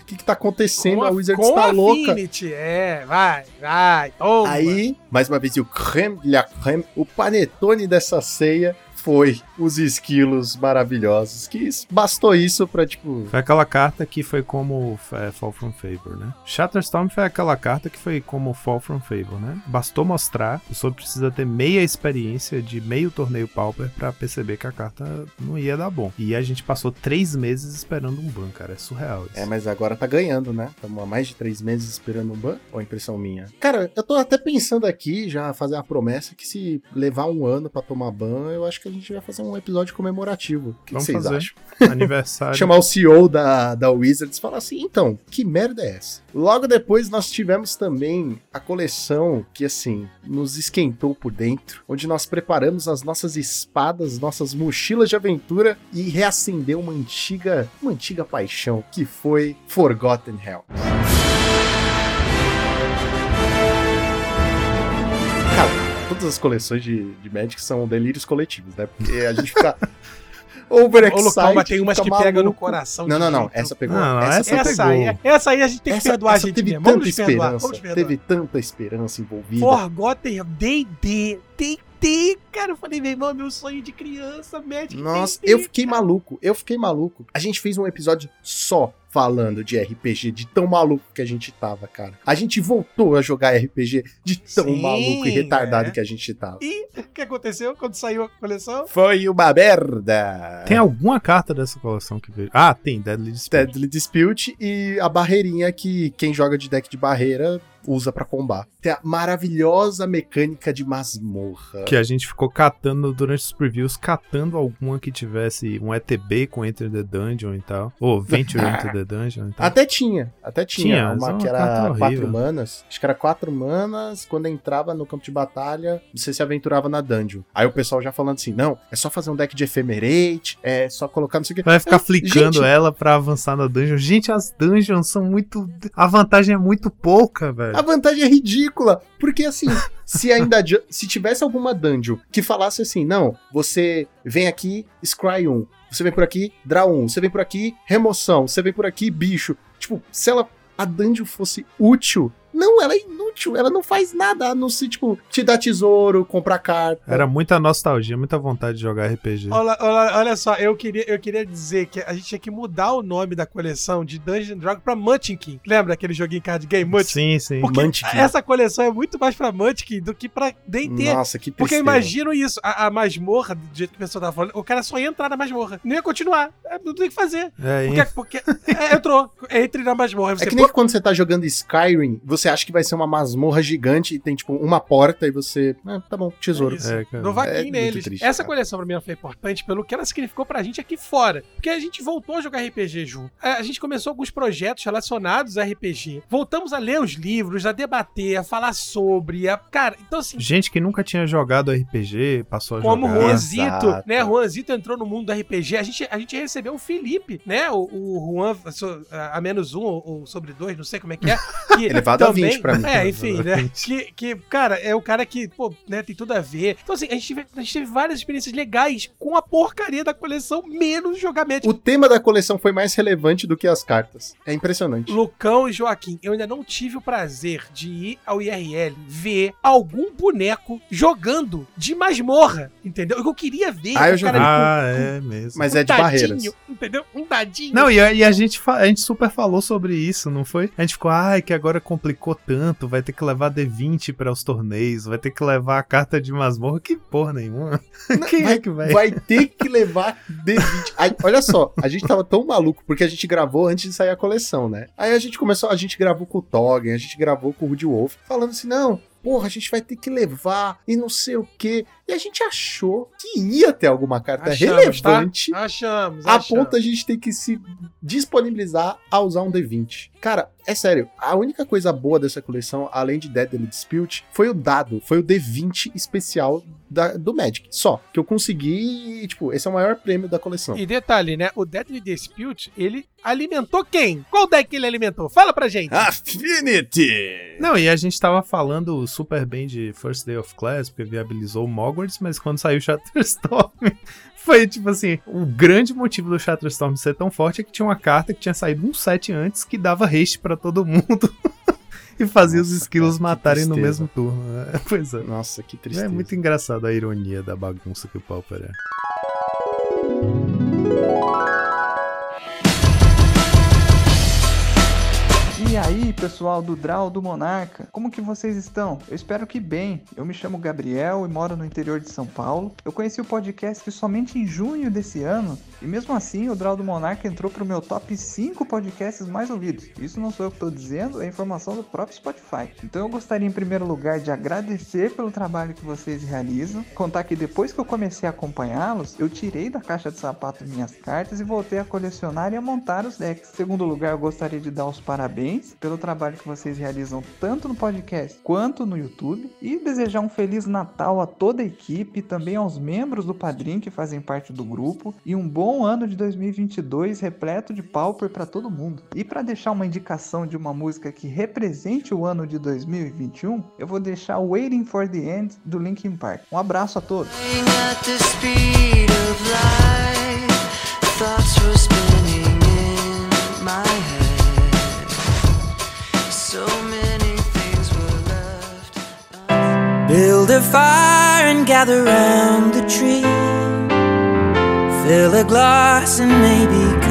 O que que tá acontecendo? Com a a- Wizards com tá louca. Affinity, É, vai, vai. Toma. Aí, mais uma vez, o creme la creme, o panetone dessa ceia foi os esquilos maravilhosos. Que bastou isso pra, tipo. Foi aquela carta que foi como é, Fall From Favor, né? Shatterstorm foi aquela carta que foi como Fall From Favor, né? Bastou mostrar, o pessoa precisa ter meia experiência de meio torneio Pauper pra perceber que a carta não ia dar bom. E a gente passou três meses esperando um ban, cara. É surreal isso. É, mas agora tá ganhando, né? Estamos há mais de três meses esperando um ban. Ou a impressão minha? Cara, eu tô até pensando aqui, já fazer uma promessa, que se levar um ano pra tomar ban, eu acho que a gente vai fazer um episódio comemorativo. O que, vocês fazer. acham? Aniversário. Chamar o CEO da, da Wizards e falar assim, então, que merda é essa? Logo depois nós tivemos também a coleção que, assim, nos esquentou por dentro, onde nós preparamos as nossas espadas, nossas mochilas de aventura e reacendeu uma antiga, uma antiga paixão, que foi Forgotten Hell. Todas as coleções de, de Magic são delírios coletivos, né? Porque a gente fica Ô, overexcited. Lucão, mas tem umas que pegam no coração. Não, não, não. Essa pegou. Não, essa, essa pegou. aí, essa aí a gente tem que essa, perdoar a essa gente teve mesmo. tanta esperança. Teve tanta esperança envolvida. Forgotten D&D. D&D, cara. Eu falei, meu irmão, é meu sonho de criança, Magic Nossa, D&D, eu fiquei cara. maluco. Eu fiquei maluco. A gente fez um episódio só falando de RPG, de tão maluco que a gente tava, cara. A gente voltou a jogar RPG de tão Sim, maluco e retardado é. que a gente tava. E o que aconteceu quando saiu a coleção? Foi uma merda. Tem alguma carta dessa coleção que veio? Ah, tem, Deadly Dispute. Deadly Dispute e a barreirinha que quem joga de deck de barreira usa pra combar. Tem a maravilhosa mecânica de masmorra. Que a gente ficou catando durante os previews, catando alguma que tivesse um ETB com Enter the Dungeon e tal. Ou Venture Into the Dungeon e tal. Até tinha, até tinha. Tinha, uma que era quatro manas. Acho que era quatro manas. Quando entrava no campo de batalha, você se aventurava na dungeon. Aí o pessoal já falando assim: não, é só fazer um deck de Ephemerate, é só colocar não sei o que. Vai ficar É, flicando gente, ela pra avançar na dungeon. Gente, as dungeons são muito. A vantagem é muito pouca, velho. A vantagem é ridícula, porque assim, se ainda se tivesse alguma dungeon que falasse assim, não, você vem aqui, scry 1, você vem por aqui, draw 1, você vem por aqui, remoção, você vem por aqui, bicho. Tipo, se ela a dungeon fosse útil, não, ela é inútil, ela não faz nada, a não ser, tipo, te dar tesouro, comprar carta. Era muita nostalgia, muita vontade de jogar RPG. Olha, olha, olha só, eu queria, eu queria dizer que a gente tinha que mudar o nome da coleção de Dungeon Dragon pra Munchkin. Lembra aquele joguinho card game Munchkin? Sim, sim. Porque Munchkin. essa coleção é muito mais pra Munchkin do que pra D&D. Nossa, que Porque eu tristeza. imagino isso, a, a masmorra, do jeito que a pessoa tava falando, o cara só ia entrar na masmorra. Não ia continuar. É, não tem o que fazer. É, Porque, porque é, entrou, entre na masmorra. É Você, que nem quando você tá jogando Skyrim, você acha que vai ser uma masmorra gigante e tem, tipo, uma porta e você. Ah, tá bom, tesouro. É. É. No vaquinho É muito neles. triste, Essa cara. coleção pra mim foi importante pelo que ela significou pra gente aqui fora. Porque a gente voltou a jogar RPG junto. É, A gente começou alguns projetos relacionados a RPG. Voltamos a ler os livros, a debater, a falar sobre. A... Cara, então assim. Gente que nunca tinha jogado RPG, passou a Como o jogar. Juanzito, Exato. né? Juanzito entrou no mundo do RPG. A gente, a gente recebeu o Felipe, né? O, o Juan a menos um ou, ou sobre dois, não sei como é que é. Que Elevado 20 pra mim. É, enfim, né? 20. Que, que, cara, é o cara que, pô, né, tem tudo a ver. Então, assim, a gente, teve, a gente teve várias experiências legais com a porcaria da coleção, menos jogar Magic. O tema da coleção foi mais relevante do que as cartas. É impressionante. Lucão e Joaquim, eu ainda não tive o prazer de ir ao IRL ver algum boneco jogando de masmorra, entendeu? Eu queria ver Ah, eu cara vi. com- Ah, é mesmo. Mas um é de dadinho, barreiras. Entendeu? Um dadinho. Não, e a, e a gente a gente super falou sobre isso, não foi? A gente ficou, ai, que agora complicou tanto, vai ter que levar D20 para os torneios, vai ter que levar a carta de masmorra, que porra nenhuma. Quem vai, é que vai? vai ter que levar D20. Aí, olha só, a gente tava tão maluco porque a gente gravou antes de sair a coleção, né? Aí a gente começou, a gente gravou com o Toggen, a gente gravou com o Rudy Wolf, falando assim: não, porra, a gente vai ter que levar e não sei o quê. E a gente achou que ia ter alguma carta Achamos, tá? relevante. Achamos, A achamos. ponto a gente tem que se disponibilizar a usar um D20. Cara, é sério, a única coisa boa dessa coleção, além de Deadly Dispute, foi o dado, foi o D20 especial da- do Magic. Só. Que eu consegui, e, tipo, esse é o maior prêmio da coleção. E detalhe, né? O Deadly Dispute, ele alimentou quem? Qual deck ele alimentou? Fala pra gente. Affinity! Não, e a gente tava falando super bem de First Day of Class, porque viabilizou o Mogwarts, mas quando saiu o Shatterstorm, foi tipo assim, o grande motivo do Shatterstorm ser tão forte é que tinha uma carta que tinha saído um set antes que dava haste pra todo mundo. e fazia os Nossa, cara, que matarem no mesmo turno. né? Pois é. Nossa, que tristeza. É muito engraçado a ironia da bagunça que o Pauper é. E aí, pessoal do Draw do Monarca, como que vocês estão? Eu espero que bem. Eu me chamo Gabriel e moro no interior de São Paulo. Eu conheci o podcast somente em junho desse ano e mesmo assim o Draw do Monarca entrou pro meu top 5 podcasts mais ouvidos. Isso não sou eu que estou dizendo, é informação do próprio Spotify. Então eu gostaria em primeiro lugar de agradecer pelo trabalho que vocês realizam, contar que depois que eu comecei a acompanhá-los, eu tirei da caixa de sapato minhas cartas e voltei a colecionar e a montar os decks. Em segundo lugar, eu gostaria de dar os parabéns pelo trabalho que vocês realizam tanto no podcast quanto no YouTube e desejar um feliz Natal a toda a equipe, também aos membros do Padrim que fazem parte do grupo e um bom ano de 2022 repleto de pauper para todo mundo. E para deixar uma indicação de uma música que represente o ano de 2021, eu vou deixar Waiting for the End do Linkin Park. Um abraço a todos. Gather round the tree. Fill a glass and maybe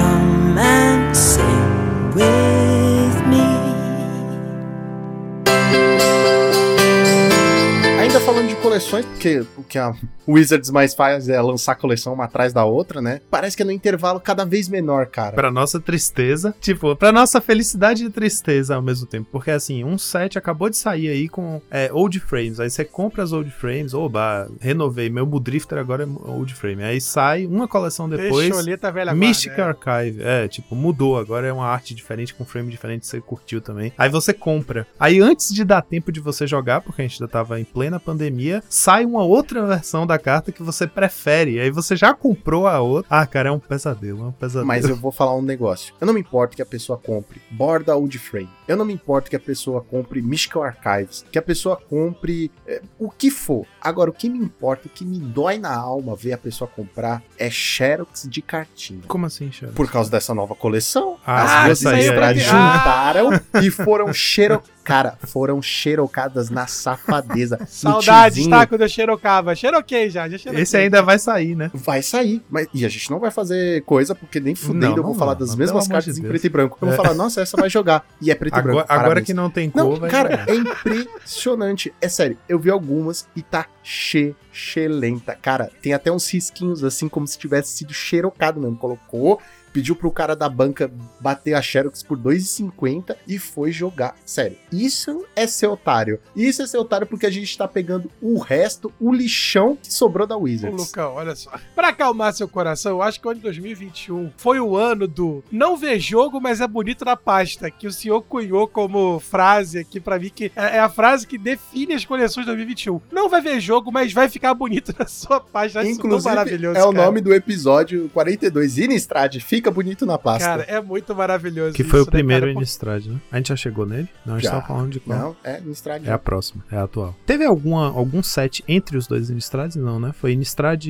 coleções, porque o que a Wizards mais faz é lançar coleção uma atrás da outra, né? Parece que é no intervalo cada vez menor, cara. Pra nossa tristeza, tipo, pra nossa felicidade e tristeza ao mesmo tempo. Porque assim, um set acabou de sair aí com é, old frames. Aí você compra as old frames, oba, renovei. Meu Budrifter agora é old frame. Aí sai uma coleção depois. Fecholeta velha Mystic guarda, Archive. É, tipo, mudou. Agora é uma arte diferente, com frame diferente, você curtiu também. Aí você compra. Aí antes de dar tempo de você jogar, porque a gente ainda tava em plena pandemia, sai uma outra versão da carta que você prefere. Aí você já comprou a outra. Ah, cara, é um pesadelo, é um pesadelo. Mas eu vou falar um negócio. Eu não me importo que a pessoa compre Borda Old Frame. Eu não me importo que a pessoa compre Mystical Archives. Que a pessoa compre é, o que for. Agora, o que me importa, o que me dói na alma ver a pessoa comprar é Xerox de cartinha. Como assim, Xero? Por causa dessa nova coleção. Ah, As duas aí é pra- juntaram e foram xero... Cara, foram xerocadas na safadeza. Saudades, tá? Quando eu xerocava. Xeroquei já, já xeroquei. Esse ainda vai sair, né? Vai sair, mas e a gente não vai fazer coisa, porque nem fudendo Não, eu vou não falar das mas mesmas cartas de em preto e branco. Eu vou É. falar, nossa, essa vai jogar. E é preto e branco. Agora, agora parabéns. que não tem Não, cor, vai cara, jogar. é impressionante. É sério, eu vi algumas e tá xelenta. Cara, tem até uns risquinhos assim, como se tivesse sido xerocado mesmo. Colocou, pediu pro cara da banca bater a Xerox por 2,50 e foi jogar. Sério, isso é ser otário. Isso é ser otário porque a gente tá pegando o resto, o lixão que sobrou da Ô, Wizards. Lucão, olha só. Pra acalmar seu coração, eu acho que o ano de 2021 foi o ano do não vê jogo, mas é bonito na pasta, que o senhor cunhou como frase aqui pra mim, que é é a frase que define as coleções de 2021. Não vai ver jogo, mas vai ficar bonito na sua pasta. Isso Inclusive, maravilhoso, é o cara. nome do episódio 42. Innistrad, fica bonito na pasta. Cara, é muito maravilhoso Que foi isso, o primeiro né, cara? Innistrad, né? A gente já chegou nele? Não, a gente Já. tava falando de qual? Não, é Innistrad. É a próxima, é a atual. Teve alguma, algum set entre os dois Innistrads? Não, né? Foi Innistrad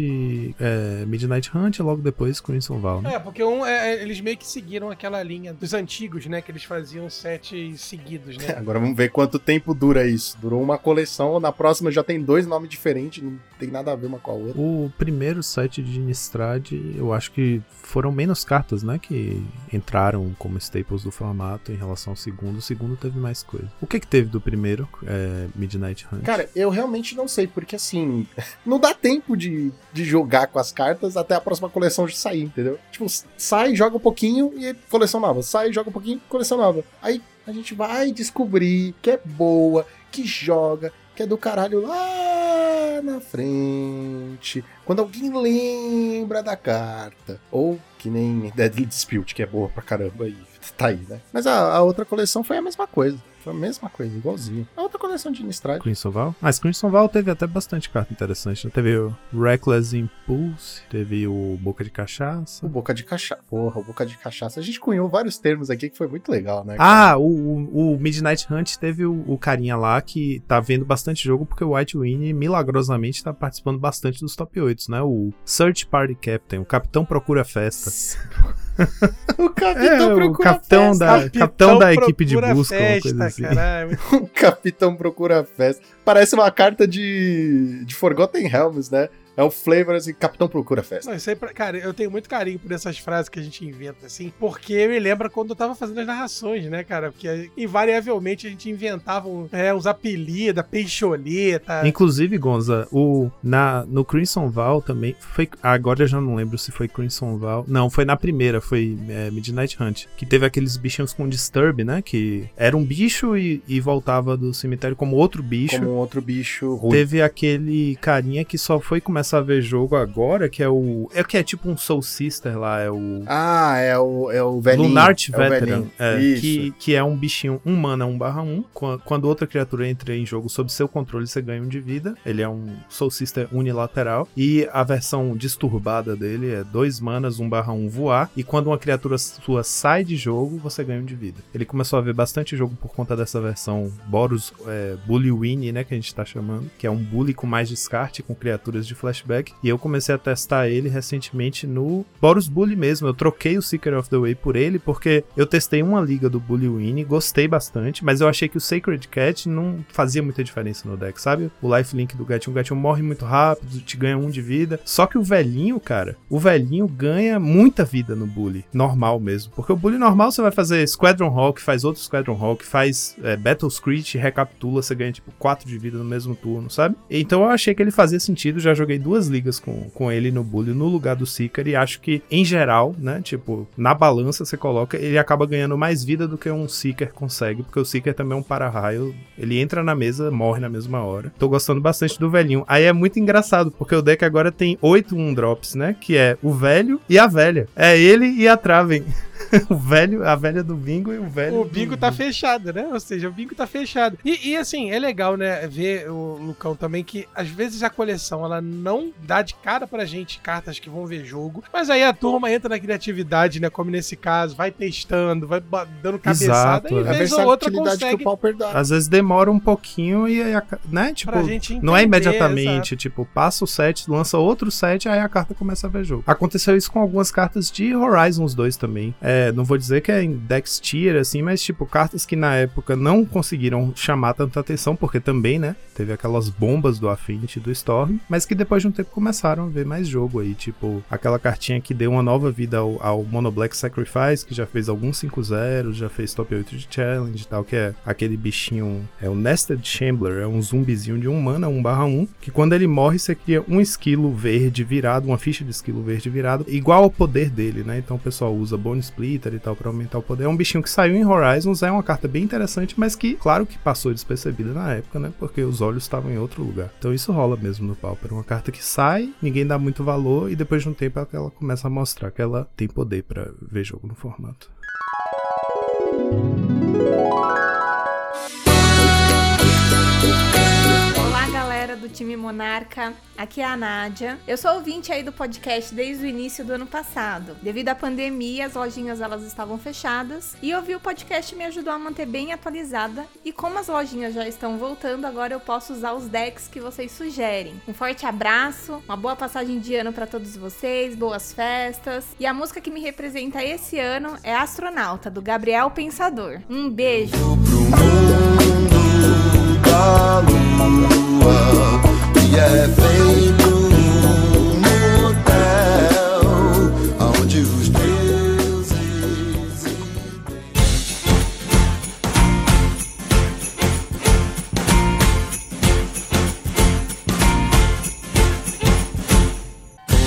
é, Midnight Hunt e logo depois Crimson Val, né? É, porque um, é, é, eles meio que seguiram aquela linha dos antigos, né? Que eles faziam sete seguidos, né? Agora vamos ver quanto tempo dura isso. Durou uma coleção, na próxima já tem dois nomes diferentes, não tem nada a ver uma com a outra. O primeiro set de Innistrad, eu acho que foram menos cartas, né? Que entraram como staples do formato em relação ao segundo. O segundo teve mais coisa. O que que teve do primeiro, é, Midnight Hunt? Cara, eu realmente não sei, porque assim, não dá tempo de, de jogar com as cartas até a próxima coleção de sair, entendeu? Tipo, sai, joga um pouquinho e coleção nova. Sai, joga um pouquinho, coleção nova. Aí a gente vai descobrir que é boa, que joga, que é do caralho lá na frente. Quando alguém lembra da carta. Ou que nem Deadly Dispute, que é boa pra caramba aí. tá aí, né? Mas a, a outra coleção foi a mesma coisa. Foi a mesma coisa, igualzinho. A outra coleção de Innistrad. Crimson Val. Mas Crimson Val teve até bastante carta interessante. né? Teve o Reckless Impulse, teve o Boca de Cachaça. O Boca de Cachaça. Porra, o Boca de Cachaça. A gente cunhou vários termos aqui que foi muito legal, né? cara? Ah, o, o- o Midnight Hunt teve o, o carinha lá que tá vendo bastante jogo porque o White Wing milagrosamente tá participando bastante dos top 8, né? O Search Party Captain, o Capitão Procura Festa. o Capitão É, o procura capitão festa. da, capitão da equipe de busca, uma festa, coisa assim. caralho. O Capitão procura festa. Parece uma carta de, de Forgotten Realms, né? É o Flavor assim, Capitão procura festa. Não, isso aí, cara, eu tenho muito carinho por essas frases que a gente inventa, assim, porque me lembra quando eu tava fazendo as narrações, né, cara? Porque invariavelmente a gente inventava um- é, uns apelidos, peixoleta. Inclusive, Gonza, o, na, no Crimson Val também foi. Agora eu já não lembro se foi Crimson Val. Não, foi na primeira, foi é, Midnight Hunt. Que teve aqueles bichinhos com Disturb, né? Que era um bicho e, e voltava do cemitério como outro bicho. Como um outro bicho ruim. Teve aquele carinha que só foi começar a ver jogo agora, que é o. É o que é tipo um Soul Sister lá, é o. Ah, é o, é o velhinho. Lunart é o Veteran, é, Isso. que, que é um bichinho 1 mana 1 barra 1. Quan- Quando outra criatura entra em jogo sob seu controle, você ganha um de vida. Ele é um Soul Sister unilateral. E a versão disturbada dele é 2 manas 1 barra 1 voar. E quando uma criatura sua sai de jogo, você ganha um de vida. Ele começou a ver bastante jogo por conta dessa versão Boros é, Bully Winnie, né? Que a gente tá chamando. Que é um bully com mais descarte, com criaturas de flashback. E eu comecei a testar ele recentemente no Boros Bully mesmo. Eu troquei o Seeker of the Way por ele, porque eu testei uma liga do Bully Winnie, gostei bastante, mas eu achei que o Sacred Cat não fazia muita diferença no deck, sabe? O lifelink do Gatinho, o Gatinho morre muito rápido, te ganha um de vida. Só que o velhinho, cara, o velhinho ganha muita vida no Bully, normal mesmo. Porque o Bully normal você vai fazer Squadron Hawk, faz outro Squadron Hawk, faz é, Battle Screech, recapitula, você ganha tipo 4 de vida no mesmo turno, sabe? Então eu achei que ele fazia sentido, já joguei duas ligas com, com ele no Bully no lugar do Seeker e acho que, em geral, né, tipo, na balança você coloca, ele acaba ganhando mais vida do que um Seeker consegue, porque o Seeker também é um para-raio, ele entra na mesa, morre na mesma hora. Tô gostando bastante do velhinho. Aí é muito engraçado, porque o deck agora tem 8 1 drops, né, que é o velho e a velha. É ele e a Traven. o velho, a velha do bingo e o velho. O bingo tá fechado, né? Ou seja, o bingo tá fechado. E, e, assim, é legal, né, ver o Lucão também que às vezes a coleção ela não dá de cara pra gente cartas que vão ver jogo, mas aí a turma entra na criatividade, né? Como nesse caso, vai testando, vai dando cabeçada Exato, e é. A vez ou outra consegue. Às vezes demora um pouquinho e aí, a né, tipo, Pra gente não é entender, imediatamente, tipo, passa o set, lança outro set, aí a carta começa a ver jogo. Aconteceu isso com algumas cartas de Horizons 2 também. É, não vou dizer que é em Dex Tier, assim, mas, tipo, cartas que na época não conseguiram chamar tanta atenção, porque também, né, teve aquelas bombas do Affinity do Storm, mas que depois de um tempo começaram a ver mais jogo aí, tipo, aquela cartinha que deu uma nova vida ao, ao Mono Black Sacrifice, que já fez alguns 5-0, já fez top 8 de challenge e tal, que é aquele bichinho, é o Nested Shambler, é um zumbizinho de 1 mana, 1 barra 1, que quando ele morre você cria um esquilo verde virado, uma ficha de esquilo verde virado, igual ao poder dele, né? Então o pessoal usa Bone Splitter e tal pra aumentar o poder. É um bichinho que saiu em Horizons, é uma carta bem interessante, mas que, claro que passou despercebida na época, né? Porque os olhos estavam em outro lugar. Então isso rola mesmo no Pauper. Uma carta que sai, ninguém dá muito valor, e depois de um tempo ela- ela começa a mostrar que ela tem poder pra ver jogo no formato. Time Monarca. Aqui é a Nádia. Eu sou ouvinte aí do podcast desde o início do ano passado. Devido à pandemia, as lojinhas elas estavam fechadas e ouvir o podcast me ajudou a manter bem atualizada. E como as lojinhas já estão voltando, agora eu posso usar os decks que vocês sugerem. Um forte abraço, uma boa passagem de ano para todos vocês, boas festas. E a música que me representa esse ano é Astronauta do Gabriel Pensador. Um beijo. Da lua e é feito no hotel onde os deuses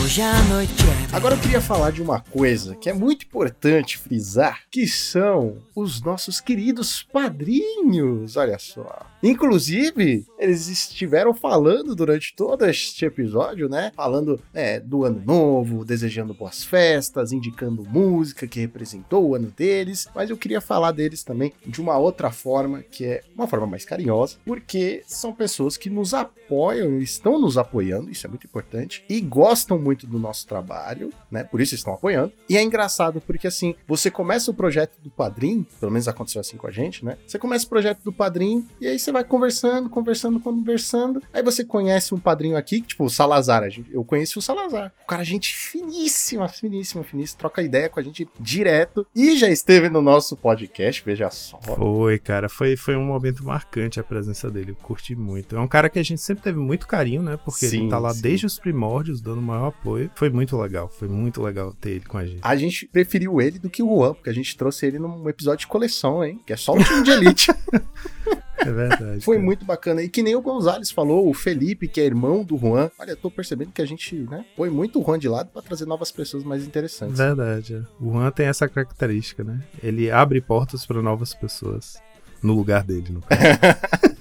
Hoje a noite Agora eu queria falar de uma coisa que é muito importante frisar, que são os nossos queridos padrinhos, olha só. Inclusive, eles estiveram falando durante todo este episódio, né? Falando é, do ano novo, desejando boas festas, indicando música que representou o ano deles. Mas eu queria falar deles também de uma outra forma, que é uma forma mais carinhosa, porque são pessoas que nos apoiam, estão nos apoiando, isso é muito importante, e gostam muito do nosso trabalho, né? Por isso estão apoiando. E é engraçado porque assim, você começa o projeto do Padrim, pelo menos aconteceu assim com a gente, né? Você começa o projeto do Padrim e aí você vai conversando, conversando, conversando. Aí você conhece um padrinho aqui, tipo o Salazar. Eu conheci o Salazar. O cara, gente finíssima, finíssima, finíssima. Troca ideia com a gente direto. E já esteve no nosso podcast, veja só. Foi, cara, foi, foi um momento marcante a presença dele, eu curti muito. É um cara que a gente sempre teve muito carinho, né? Porque Sim, ele tá lá sim. desde os primórdios, dando maior apoio. Foi muito legal, foi muito legal ter ele com a gente. A gente preferiu ele do que o Juan, porque a gente trouxe ele num episódio de coleção, hein? Que é só o time de elite. É verdade. Foi cara. muito bacana. E que nem o Gonzalez falou, o Felipe, que é irmão do Juan. Olha, eu tô percebendo que a gente, né, põe muito o Juan de lado pra trazer novas pessoas mais interessantes. Verdade. O Juan tem essa característica, né? Ele abre portas pra novas pessoas. No lugar dele, no caso.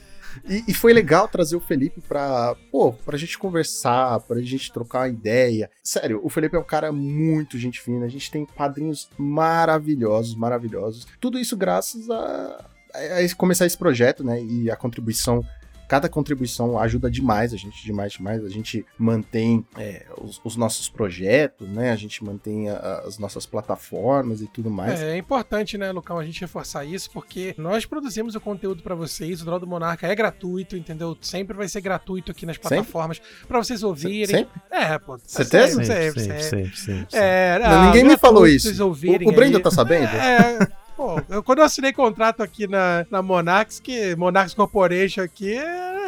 E, e foi legal trazer o Felipe pra, pô, pra gente conversar, pra gente trocar uma ideia. Sério, o Felipe é um cara muito gente fina. A gente tem padrinhos maravilhosos, maravilhosos. Tudo isso graças a, a esse- começar esse projeto, né? E a contribuição. Cada contribuição ajuda demais a gente, demais, demais. A gente mantém é, os, os nossos projetos, né? A gente mantém a- as nossas plataformas e tudo mais. É, é importante, né, Lucão, a gente reforçar isso, porque nós produzimos o conteúdo pra vocês, o Draw do Monarca é gratuito, entendeu? Sempre vai ser gratuito aqui nas plataformas pra vocês ouvirem. Sempre? É, pô. Certeza? Sempre, sempre, sempre, sempre. sempre, sempre. É, Não, ah, ninguém me gratuito falou pra isso. vocês O, ouvirem o Brenda aí. tá sabendo? É, pô, eu- quando eu assinei contrato aqui na, na Monarchs, que Monarchs Corporation aqui,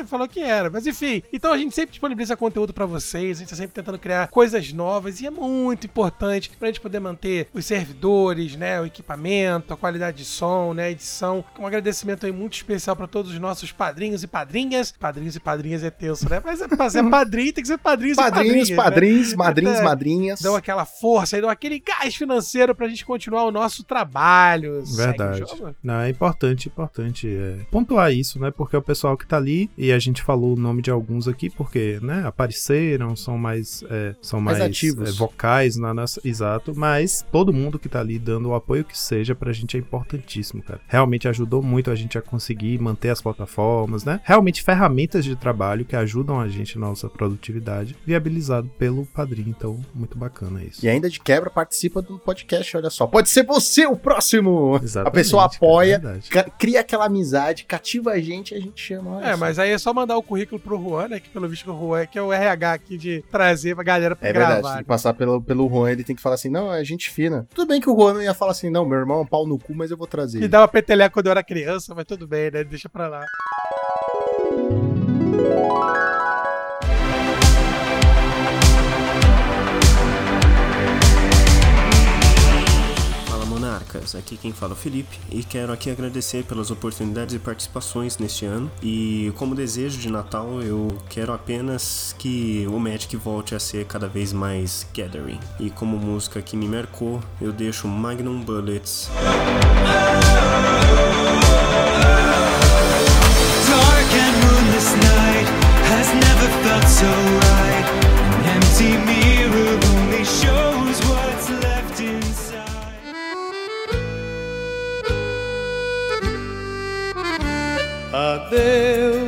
falou que era. Mas enfim, então a gente sempre disponibiliza conteúdo pra vocês, a gente tá sempre tentando criar coisas novas e é muito importante pra gente poder manter os servidores, né, o equipamento, a qualidade de som, né, a edição. Um agradecimento aí muito especial pra todos os nossos padrinhos e padrinhas. Padrinhos e padrinhas é tenso, né? Mas é, pra ser padrinho tem que ser padrinhos, Padrinhos, e padrinhas. né? padrinhos, madrinhos, É, madrinhas. dão aquela força e dão aquele gás financeiro pra gente continuar o nosso trabalho. Verdade. jogo. Não, é importante, importante é, pontuar isso, né? Porque é o pessoal que tá ali, e a gente falou o nome de alguns aqui, porque, né, apareceram, são mais, é, são Mais mais, ativos. é, vocais na nossa. Exato, mas todo mundo que tá ali dando o apoio que seja pra gente é importantíssimo, cara. Realmente ajudou muito a gente a conseguir manter as plataformas, né? Realmente ferramentas de trabalho que ajudam a gente na nossa produtividade, viabilizado pelo padrinho. Então, muito bacana isso. E ainda de quebra participa do podcast, olha só. Pode ser você o próximo! Exatamente, a pessoa cara, apoia, verdade. cria aquela amizade, cativa a gente e a gente chama. olha É, mas aí é só mandar o currículo pro Juan, né? Que pelo visto o Juan é que é o RH aqui de trazer pra galera pra É verdade, gravar. tem que passar pelo, pelo Juan, ele tem que falar assim, não, é gente fina. Tudo bem que o Juan não ia falar assim, não, meu irmão é um pau no cu, mas eu vou trazer. Me ele. dava peteleca quando eu era criança, mas tudo bem, né? Deixa pra lá. Aqui quem fala é o Felipe e quero aqui agradecer pelas oportunidades e participações neste ano. E como desejo de Natal, eu quero apenas que o Magic volte a ser cada vez mais Gathering. E como música que me marcou, eu deixo Magnum Bullets. Dark and moonless night has never felt so right. An empty Adeus,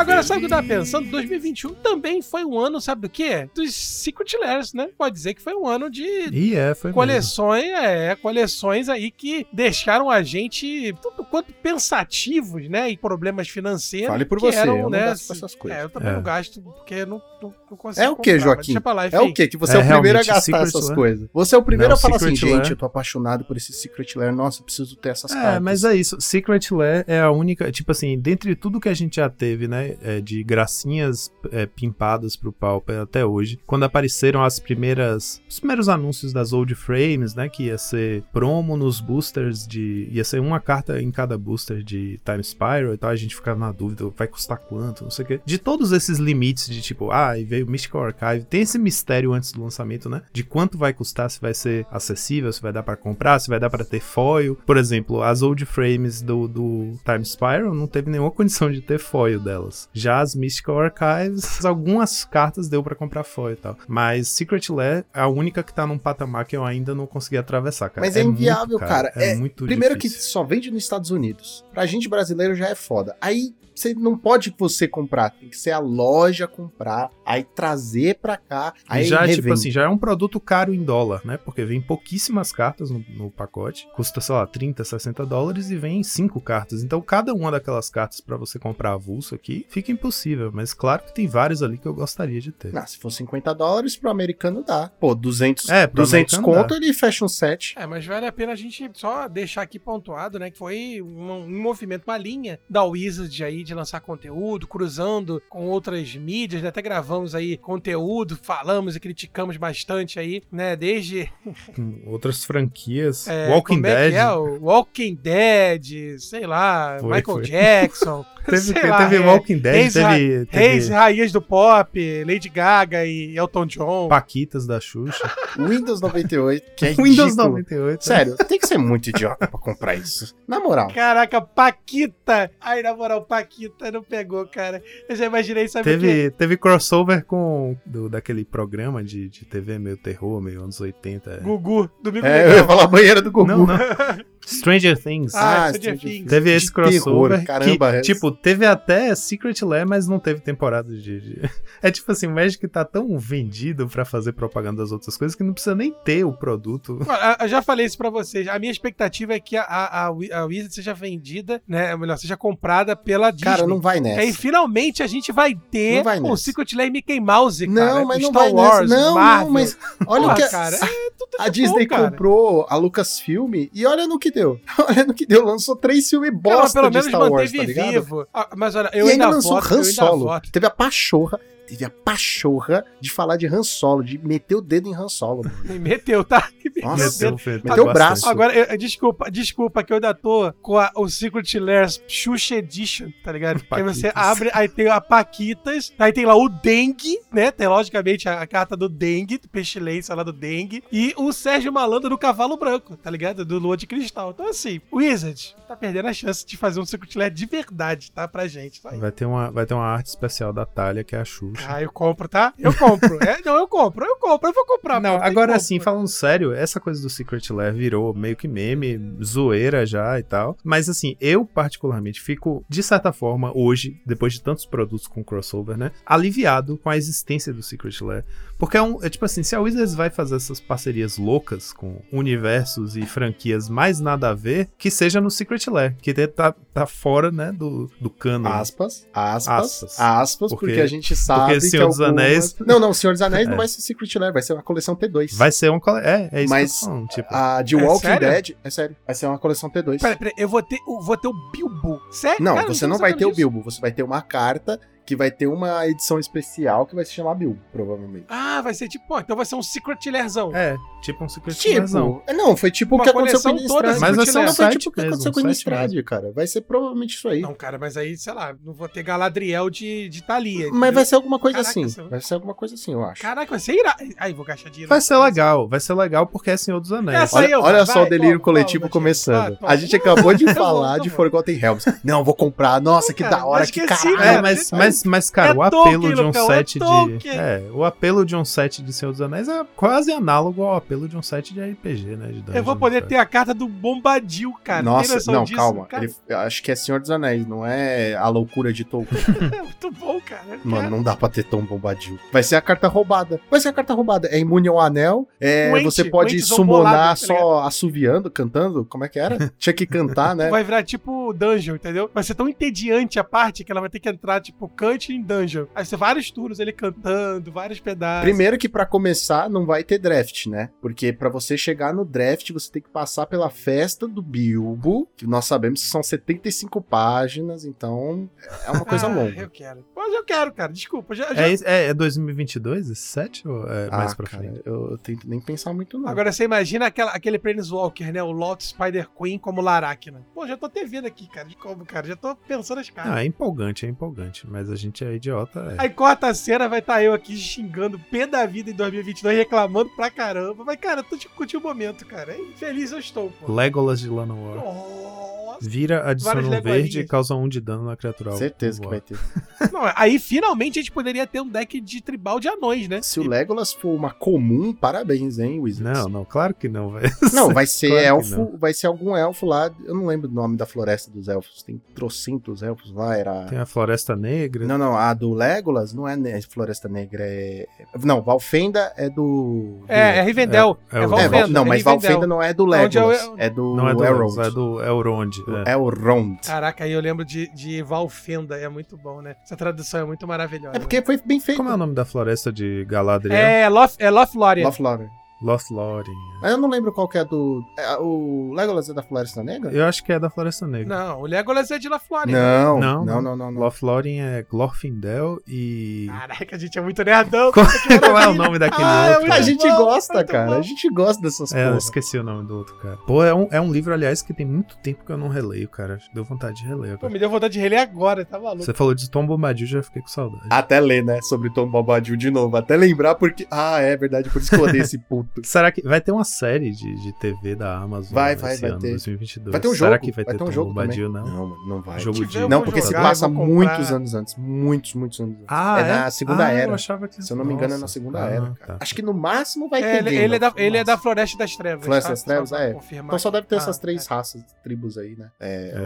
Agora, sabe o que eu tava pensando? 2021 também foi um ano, sabe do quê? Dos Secret Lairs, né? Pode dizer que foi um ano de E é, foi mesmo. coleções, é, coleções aí que deixaram a gente tudo quanto pensativos, né? E problemas financeiros. Fale por que você, eram, eu não né, gasto com essas coisas. É, eu também É. não gasto, porque não, não, não consigo É o que, Joaquim? Deixa pra lá, É o que? Que você É é, o primeiro a gastar Secret essas Lair. coisas. Você é o primeiro Não, a falar assim, Secret Lair. gente, eu tô apaixonado por esse Secret Lair. Nossa, eu preciso ter essas É, cartas. mas é isso. Secret Lair é a única. Tipo assim, dentre tudo que a gente já teve, né? É, de gracinhas é, pimpadas pro Pauper até hoje. Quando apareceram as primeiras, os primeiros anúncios das old frames, né, que ia ser promo nos boosters de, ia ser uma carta em cada booster de Time Spiral e tal, a gente ficava na dúvida, vai custar quanto, não sei o quê. De todos esses limites de tipo, ah, e veio Mystical Archive, tem esse mistério antes do lançamento, né, de quanto vai custar, se vai ser acessível, se vai dar para comprar, se vai dar para ter foil. Por exemplo, as old frames do, do Time Spiral não teve nenhuma condição de ter foil delas. Já as Mystical Archives, algumas cartas deu para comprar foil e tal. Mas Secret Lair é a única que tá num patamar que eu ainda não consegui atravessar, cara. Mas é, muito inviável, caro, cara. É, É, muito Primeiro difícil. que só vende nos Estados Unidos. Pra gente brasileiro já é foda. Aí você não pode você comprar, tem que ser a loja comprar, aí trazer pra cá, aí E já, tipo revende. assim, já é um produto caro em dólar, né? Porque vem pouquíssimas cartas no, no pacote. Custa, sei lá, 30, 60 dólares e vem 5 cartas. Então, cada uma daquelas cartas pra você comprar avulso aqui fica impossível. Mas claro que tem vários ali que eu gostaria de ter. Não, se for 50 dólares, pro americano dá. Pô, 200, É, pro 200 americano conto, ele fecha um set. É, mas vale a pena a gente só deixar aqui pontuado, né? Que foi um, um movimento, uma linha da Wizard aí de lançar conteúdo, cruzando com outras mídias, né? Até gravamos aí conteúdo, falamos e criticamos bastante aí, né? Desde outras franquias. é, Walking é Dead. é? O Walking Dead, sei lá, Foi, Michael foi. Jackson. Teve, sei lá, teve é, Walking Dead, Reis, teve, teve Reis Rainhas do Pop, Lady Gaga e Elton John. Paquitas da Xuxa. Windows 98, que é Windows ridículo. 98. Sério, tem que ser muito idiota pra comprar isso. Na moral. Caraca, Paquita! Ai, na moral, Paquita não pegou, cara. Eu já imaginei, sabe o quê? Teve, teve crossover com do, daquele programa de, de TV meio terror, meio anos 80. Gugu, Domingo É, eu ia falar banheira do Gugu. Não, não. Stranger Things. Ah, Ah, Stranger Stranger Things. Teve de esse crossover terror, caramba, que, é- tipo, teve até Secret Lair, mas não teve temporada de... de- É tipo assim, o Magic tá tão vendido pra fazer propaganda das outras coisas que não precisa nem ter o produto. Eu já falei isso pra vocês. A minha expectativa é que a, a, a Wi- a Wizard seja vendida, né? Ou melhor, seja comprada pela Disney. Cara, não vai Que aí nessa. finalmente a gente vai ter Não vai o nessa. Secret Lair Mickey Mouse, cara. Não, mas não Star vai Wars, nessa. Não, Marvel. não, mas olha Porra, o que a- cara, é a Disney bom, comprou a Lucasfilm e olha no que deu. Olha no que deu. Lançou três filmes bosta pelo de menos Star Wars, tá ligado? vivo. Ah, mas olha, eu e ainda, ainda lançou voto, Han Solo. voto. Teve a pachorra, teve a pachorra de falar de Han Solo, de meter o dedo em Han Solo. meteu, tá? Nossa, Meteu. meteu o braço. Agora, eu- desculpa, desculpa que eu ainda tô com a- o Secret Lairs Xuxa Edition, tá ligado? Que aí você abre, aí tem a Paquitas, aí tem lá o Dengue, né? Tem logicamente a, a carta do Dengue, do pestilência lá do Dengue, e o Sérgio Malandro do Cavalo Branco, tá ligado? Do Lua de Cristal. Então, assim, Wizard tá perdendo a chance de fazer um Secret Lair de verdade, tá? Pra gente. Tá aí. Vai ter, uma, vai ter uma arte especial da Talia, que é a Xuxa. Ah, eu compro, tá? Eu compro. É, não, eu compro, eu compro, eu vou comprar. Não, agora assim, falando sério, essa coisa do Secret Lair virou meio que meme, zoeira já e tal. Mas assim, eu particularmente fico, de certa forma, hoje, depois de tantos produtos com crossover, né, aliviado com a existência do Secret Lair. Porque é um, é tipo assim, se a Wizards vai fazer essas parcerias loucas com universos e franquias mais nada a ver, que seja no Secret Lair, que tá, tá fora, né, do, do cano. Aspas, aspas, Aspas. aspas, porque, Porque- a gente sabe porque Senhor que dos algumas... Anéis- Não, não, Senhor dos Anéis É. não vai ser Secret Lair, vai ser uma coleção T2. Vai ser um. cole- É, é isso Mas que eu tô falando, tipo. A de É Walking sério? Dead, é sério, vai ser uma coleção T2. Peraí, peraí, eu vou ter, eu vou ter o Bilbo. Sério? Não, Cara, você tô não vai ter o disso. Bilbo, você vai ter uma carta que vai ter uma edição especial que vai se chamar Bilbo, provavelmente. Ah, vai ser tipo, pô, então vai ser um Secret Lairzão. É, tipo um Secret Lairzão. Tipo, não, foi tipo o Uma que aconteceu com o Innistrad. Mas vai ser um não, foi tipo o que aconteceu com o Innistrad, cara. Vai ser provavelmente isso aí. Não, cara, mas aí, sei lá, não vou ter Galadriel de, de Thalia. Mas entendeu? vai ser alguma coisa Caraca, assim. você- Vai ser alguma coisa assim, eu acho. Caraca, vai ser irado. Aí, vou gastar dinheiro. Vai ser legal, vai ser legal porque é Senhor dos Anéis. Essa Olha, aí olha vai, só o delírio toma, coletivo toma, começando. Vai, a gente acabou de Tá falar tá de. Forgotten Realms. Não, vou comprar. Nossa, que da hora, que caralho. cara. É, mas, mas, mas, cara, É o apelo Tolkien, de um Lucão, é set de. Tolkien. É, o apelo de um set de Senhor dos Anéis é quase análogo ao apelo de um set de RPG, né? De Eu vou poder ter a carta do Bombadil, cara. Nossa, não, disso? calma. Cara, Ele- acho que é Senhor dos Anéis, não é a loucura de Tolkien. é muito bom, cara. Mano, não dá pra ter tão bombadil. Vai ser a carta roubada. Vai ser a carta roubada. É imune ao anel. É, você pode summonar tá só assoviando, cantando. Como é que era? Tinha que cantar, né? Vai virar tipo dungeon, entendeu? Vai ser tão entediante a parte que ela vai ter que entrar, tipo, cante em dungeon. Aí vai ser vários turnos ele cantando, vários pedaços. Primeiro que pra começar não vai ter draft, né? Porque pra você chegar no draft você tem que passar pela festa do Bilbo, que nós sabemos que são 75 páginas, então é uma coisa Ah, longa. Eu quero. Mas eu quero, cara. Desculpa. Já, já- É, é, é 2022 esse set ou é mais ah, pra cara, frente? eu, eu tento nem pensar muito não. Agora você imagina aquela, aquele Planeswalker, né? O Lot Spider Queen como Laracna. Pô, já tô até vendo aqui, cara, de como, cara. Já tô pensando as caras. Ah, é empolgante, é empolgante. Mas a gente é idiota. É. Aí corta a cena, vai estar eu aqui xingando pé da vida em 2022, reclamando pra caramba. Mas, cara, eu tô de curtir o momento, cara. E feliz eu estou, pô. Legolas de Llanowar. Nossa. Vira, adiciona um verde e causa um de dano na criatura. Certeza que vai ter. Não, aí finalmente a gente poderia ter um deck de tribal de anões, né? Se o Legolas for uma comum, parabéns, hein, Wizards? Não, não, claro que não, vai. Não, vai ser Claro elfo, não. vai ser algum elfo lá, eu não lembro o nome da floresta dos elfos, tem trocentos elfos lá, era... Tem a Floresta Negra. Não, não, a do Legolas não é ne- Floresta Negra, é... Não, Valfenda é do... É, é Rivendell. É, É, é É, Valfenda. Val- não, é mas. Valfenda não é do é Legolas, é do Não é do Elrond. Legolas, é do Elrond. É. Elrond. Caraca, aí eu lembro de, de Valfenda, é muito bom, né? Essa tradução é muito maravilhosa. É porque foi bem feito. Como é o nome da floresta de Galadriel? É, Loth, é Lothlórien. Lothlórien. Lothlórien. Mas eu não lembro qual que é do... é, o Legolas é da Floresta Negra? Eu acho que é da Floresta Negra. Não, o Legolas é de Lothlórien. Não, Não, não, não, não. não. Lothlórien é Glorfindel e... Caraca, a gente é muito nerdão. Qual, qual é o nome daquele Ah, é outro? muito A gente bom, gosta, cara, bom. a gente gosta dessas É, eu esqueci o nome do outro cara. Pô, é um, é um livro, aliás, que tem muito tempo que eu não releio, cara. Deu vontade de reler Pô, agora. me deu vontade de reler agora, tá maluco. Você falou de Tom Bombadil, já fiquei com saudade. Até ler, né, sobre Tom Bombadil de novo. Até lembrar porque... Ah, é verdade, por isso que eu odeio esse puto. Será que vai ter uma série de, de TV da Amazon Vai, esse vai, vai ano, ter. 2022? Vai ter um Será jogo, que vai, vai ter, ter um jogo Bombadil, não? Não, não vai. Jogo de... Não, porque se jogar, passa vou comprar. muitos anos antes. Muitos, muitos anos antes. Ah, é, na Segunda Ah, Era. Eu achava que... Se eu não me engano, é na Nossa. Segunda Ah, Era, cara. tá. Acho que no máximo vai É, ter ele, ele é da, ele é Nossa. da Floresta das Trevas. Floresta das Trevas, é. Então só deve ter Ah, essas três é. raças, tribos aí, né? É, É.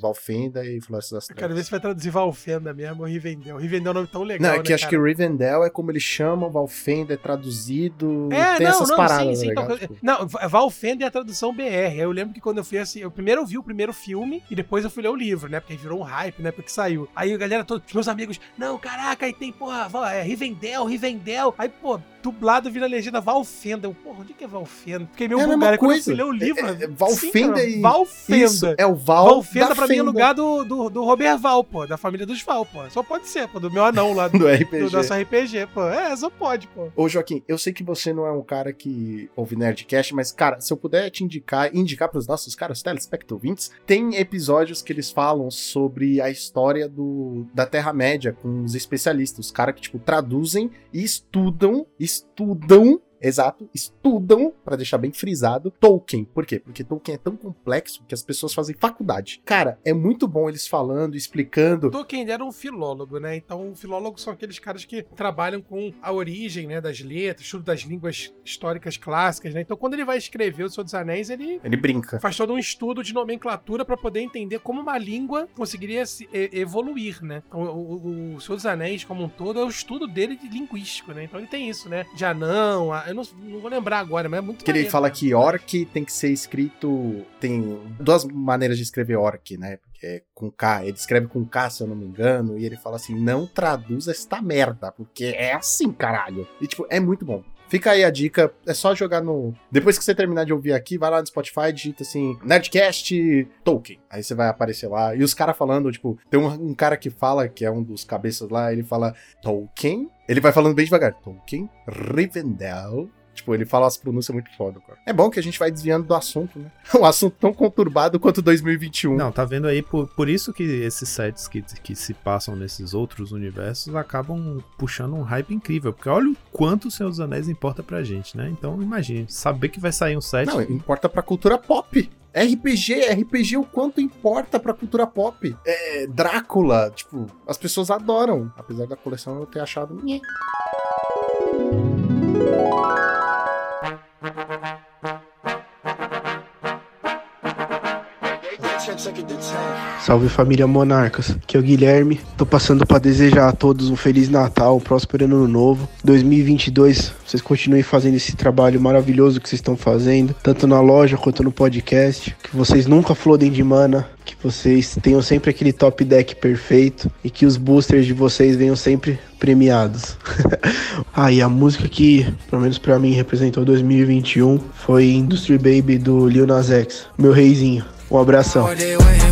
Valfenda e Floresta das Eu quero ver Trevas. se vai traduzir Valfenda mesmo ou Rivendell. Rivendell é um nome tão legal, Não, é que né, acho que Rivendell é como eles chamam, Valfenda é traduzido, É, tem não, essas não, paradas, sim, sim. tá então? Tipo, não, Va- Valfenda é a tradução BR. Aí Eu lembro que quando eu fui assim, eu primeiro vi o primeiro filme e depois eu fui ler o livro, né? Porque virou um hype, né? Porque saiu. Aí a galera, todos, meus amigos, não, caraca, aí tem, porra, é, Rivendell, Rivendell. Aí, pô, dublado vira legenda Valfenda. Eu, porra, onde que é Valfenda? Fiquei meio É bugado. Aí Quando eu fui ler o livro. É, é, sim, Valfenda cara, e- Valfenda. Isso, é o Val Valfenda da pra mim é lugar do, do, do Robert Val, pô, da família dos Val, pô. Só pode ser, pô, do meu anão lá do, do RPG. do nosso RPG, pô. É, só pode, pô. Ô, Joaquim, eu sei que você não é um cara que ouve Nerdcast, mas, cara, se eu puder te indicar, indicar pros nossos caros telespectadores tem episódios que eles falam sobre a história do, da Terra-média com os especialistas, os caras que, tipo, traduzem e estudam, estudam estudam Exato, estudam, pra deixar bem frisado, Tolkien. Por quê? Porque Tolkien é tão complexo que as pessoas fazem faculdade. Cara, é muito bom eles falando, explicando. Tolkien era um filólogo, né? Então, filólogos são aqueles caras que trabalham com a origem, né, das letras, estudo das línguas históricas clássicas, né? Então, quando ele vai escrever o Senhor dos Anéis, ele Ele brinca. faz todo um estudo de nomenclatura para poder entender como uma língua conseguiria se evoluir, né? Então, o, o, o Senhor dos Anéis, como um todo, é o estudo dele de linguístico, né? Então, ele tem isso, né? De anão, a- não, não vou lembrar agora, mas é muito Que ele maneiro, fala né? que orc tem que ser escrito. Tem duas maneiras de escrever orc, né? Porque é com K. Ele escreve com K, se eu não me engano. E ele fala assim: não traduza esta merda, porque é assim, caralho. E, tipo, é muito bom. Fica aí a dica, é só jogar no. Depois que você terminar de ouvir aqui, vai lá no Spotify, digita assim, Nerdcast Tolkien. Aí você vai aparecer lá. E os caras falando, tipo, tem um, um cara que fala, que é um dos cabeças lá, ele fala Tolkien. Ele vai falando bem devagar. Tolkien, Rivendell. Tipo, ele fala as pronúncias muito foda, cara. É bom que a gente vai desviando do assunto, né? Um assunto tão conturbado quanto 2021. Não, tá vendo aí, por, por isso que esses sets que, que se passam nesses outros universos acabam puxando um hype incrível. Porque olha o quanto o Senhor dos Anéis importa pra gente, né? Então imagine, saber que vai sair um set. Não, importa pra cultura pop. RPG, RPG o quanto importa pra cultura pop. É, Drácula, tipo, as pessoas adoram. Apesar da coleção eu ter achado. nhé. Salve família Monarcas, aqui é o Guilherme. Tô passando para desejar a todos um feliz Natal, um próspero ano novo. 2022, vocês continuem fazendo esse trabalho maravilhoso que vocês estão fazendo, tanto na loja quanto no podcast. Que vocês nunca flodem de mana, que vocês tenham sempre aquele top deck perfeito e que os boosters de vocês venham sempre premiados. ah, e a música que, pelo menos pra mim, representou 2021 foi Industry Baby do Lil Nas X, meu reizinho. Um abração. What they waiting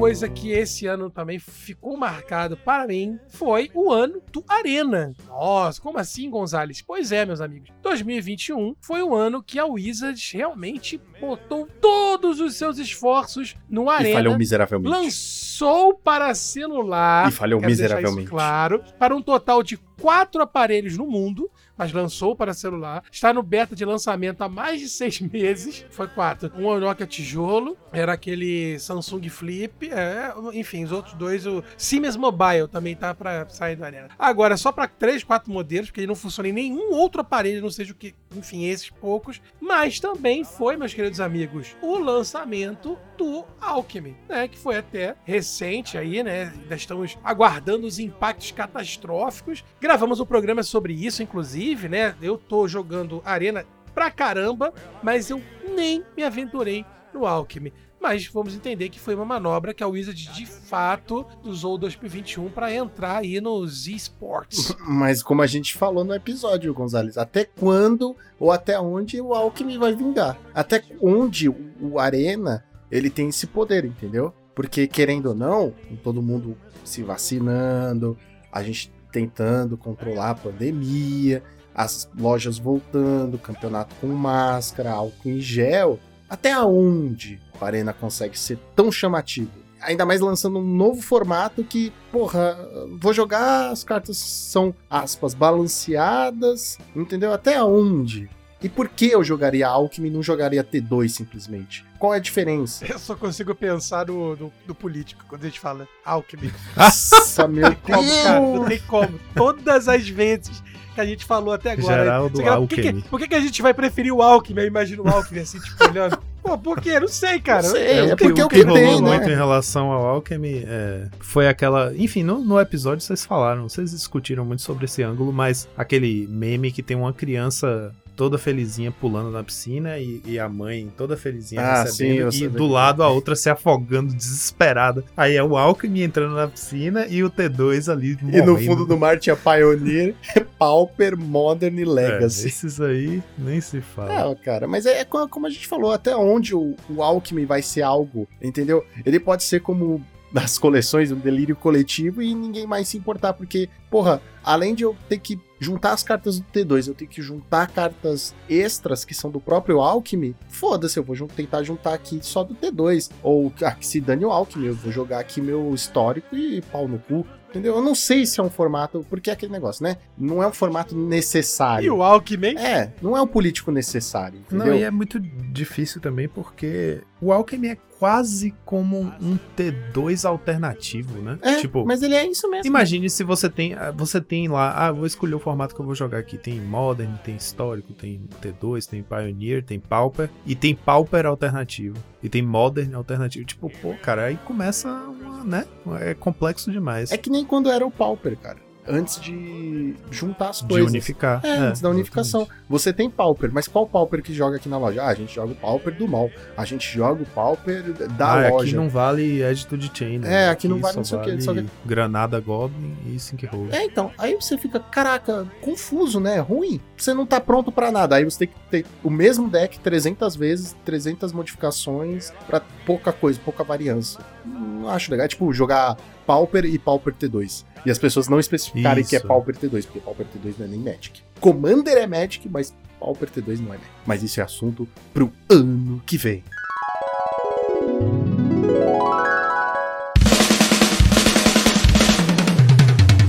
coisa que esse ano também ficou marcado para mim foi o ano do Arena. Nossa, como assim, Gonzalez? Pois é, meus amigos. 2021 foi o ano que a Wizards realmente botou todos os seus esforços no Arena. falhou miseravelmente. Lançou para celular. E falhou miseravelmente. Claro, para um total de quatro aparelhos no mundo, mas lançou para celular. Está no beta de lançamento há mais de seis meses. Foi quatro. Um Nokia tijolo, era aquele Samsung Flip, é, enfim, os outros dois, o Siemens Mobile também tá para sair do Arena. Agora, só para três, quatro modelos, porque ele não funciona em nenhum outro aparelho, não seja o que, enfim, esses poucos. Mas também foi, meus queridos amigos, o lançamento do Alchemy, né? Que foi até recente aí, né? Ainda estamos aguardando os impactos catastróficos. Gravamos um programa sobre isso, inclusive, né? Eu tô jogando Arena pra caramba, mas eu nem me aventurei no Alchemy. Mas vamos entender que foi uma manobra que a Wizard de fato usou 2021 para entrar aí nos esports. Mas como a gente falou no episódio, Gonzalez, até quando ou até onde o Alckmin vai vingar? Até onde o, o Arena ele tem esse poder, entendeu? Porque querendo ou não, todo mundo se vacinando, a gente tentando controlar a pandemia, as lojas voltando, campeonato com máscara, álcool em gel, até onde o Arena consegue ser tão chamativo? Ainda mais lançando um novo formato que, porra, vou jogar, as cartas são, aspas, balanceadas, entendeu? Até onde? E por que eu jogaria Alckmin e não jogaria T2 simplesmente? Qual é a diferença? Eu só consigo pensar no, no, no político quando a gente fala Alckmin. Nossa, meu Como, cara, não Deus! tem como. Todas as vezes que a gente falou até agora. Geraldo quer- por, que, que, Alckmin. por que, que a gente vai preferir o Alckmin? Eu imagino o Alckmin assim, tipo, olhando. Pô, por quê? Não sei, cara. Não sei, é o que, porque o o que que rolou tem, né? muito em relação ao Alchemy é, foi aquela. Enfim, no, no episódio vocês falaram, vocês discutiram muito sobre esse ângulo, mas aquele meme que tem uma criança toda felizinha pulando na piscina e, e a mãe toda felizinha Ah, sim, recebendo eu e do bem. lado a outra se afogando desesperada. Aí é o Alchemy entrando na piscina e o T2 ali E no morrendo. fundo do mar tinha Pioneer, Pauper, Modern e É, Legacy. esses aí nem se fala. É, cara, mas é co- como a gente falou, até onde o, o Alckmin vai ser algo, entendeu? Ele pode ser como das coleções, um delírio coletivo e ninguém mais se importar, porque, porra, além de eu ter que juntar as cartas do T2, eu tenho que juntar cartas extras que são do próprio Alckmin, foda-se, eu vou jun- tentar juntar aqui só do T2. Ou, ah, que se dane o Alckmin, eu vou jogar aqui meu histórico e pau no cu. Entendeu? Eu não sei se é um formato, porque é aquele negócio, né? Não é um formato necessário. E o Alckmin? É, não é um político necessário, entendeu? Não, e é muito difícil também porque o Alchemy é quase como um T2 alternativo, né? É, tipo, mas ele é isso mesmo. imagine se você tem, ah, você tem lá, ah, vou escolher o formato que eu vou jogar aqui. Tem Modern, tem Histórico, tem T2, tem Pioneer, tem Pauper e tem Pauper alternativo. E tem Modern alternativo. Tipo, pô, cara, aí começa uma, né? É complexo demais. É que nem quando era o Pauper, cara. Antes de juntar as De coisas. unificar. É, É, antes da unificação. Você tem Pauper, mas qual Pauper que joga aqui na loja? Ah, a gente joga o Pauper do mal. A gente joga o Pauper da ah, loja. aqui não vale the Chain. né? É, aqui não vale só não sei o quê, vale só que- Granada Goblin e Synchroll. É, então, aí você fica, caraca, confuso, né? Ruim. Você não tá pronto pra nada. Aí você tem que ter o mesmo deck 300 vezes, 300 modificações pra pouca coisa, pouca variância. Não acho legal. É tipo jogar Pauper e Pauper T2. E as pessoas não especificarem que é Isso. Pauper T2, porque Pauper T2 não é nem Magic. Commander é Magic, mas Pauper T2 não é Magic. Mas isso é assunto pro ano que vem.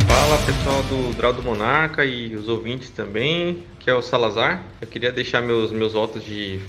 Fala pessoal do Draw do Monarca e os ouvintes também, que é o Salazar. Eu queria deixar meus, meus votos de,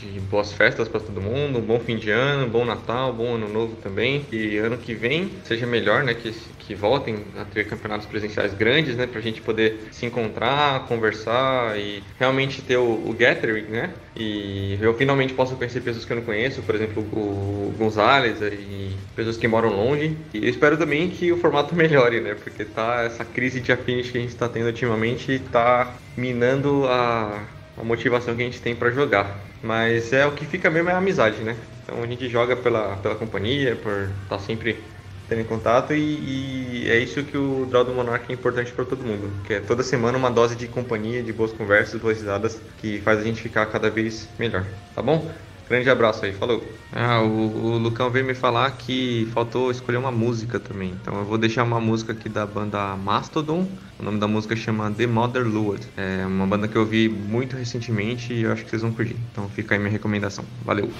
de boas festas para todo mundo, um bom fim de ano, um bom Natal, um bom ano novo também. E ano que vem seja melhor, né? Que, que voltem a ter campeonatos presenciais grandes, né? Pra gente poder se encontrar, conversar e realmente ter o, o gathering, né? E eu finalmente posso conhecer pessoas que eu não conheço, por exemplo, o Gonzalez e pessoas que moram longe. E eu espero também que o formato melhore, né? Porque tá essa crise de affinity que a gente tá tendo ultimamente tá minando a, a motivação que a gente tem para jogar. Mas é o que fica mesmo é a amizade, né? Então a gente joga pela, pela companhia, por estar sempre tendo contato e, e é isso que o Draw do Monark é importante para todo mundo, que é toda semana uma dose de companhia, de boas conversas, boas risadas, que faz a gente ficar cada vez melhor, tá bom? Grande abraço aí, falou. Ah, o, o Lucão veio me falar que faltou escolher uma música também. Então eu vou deixar uma música aqui da banda Mastodon. O nome da música chama The Mother Lured. É uma banda que eu vi muito recentemente e eu acho que vocês vão curtir. Então fica aí minha recomendação. Valeu.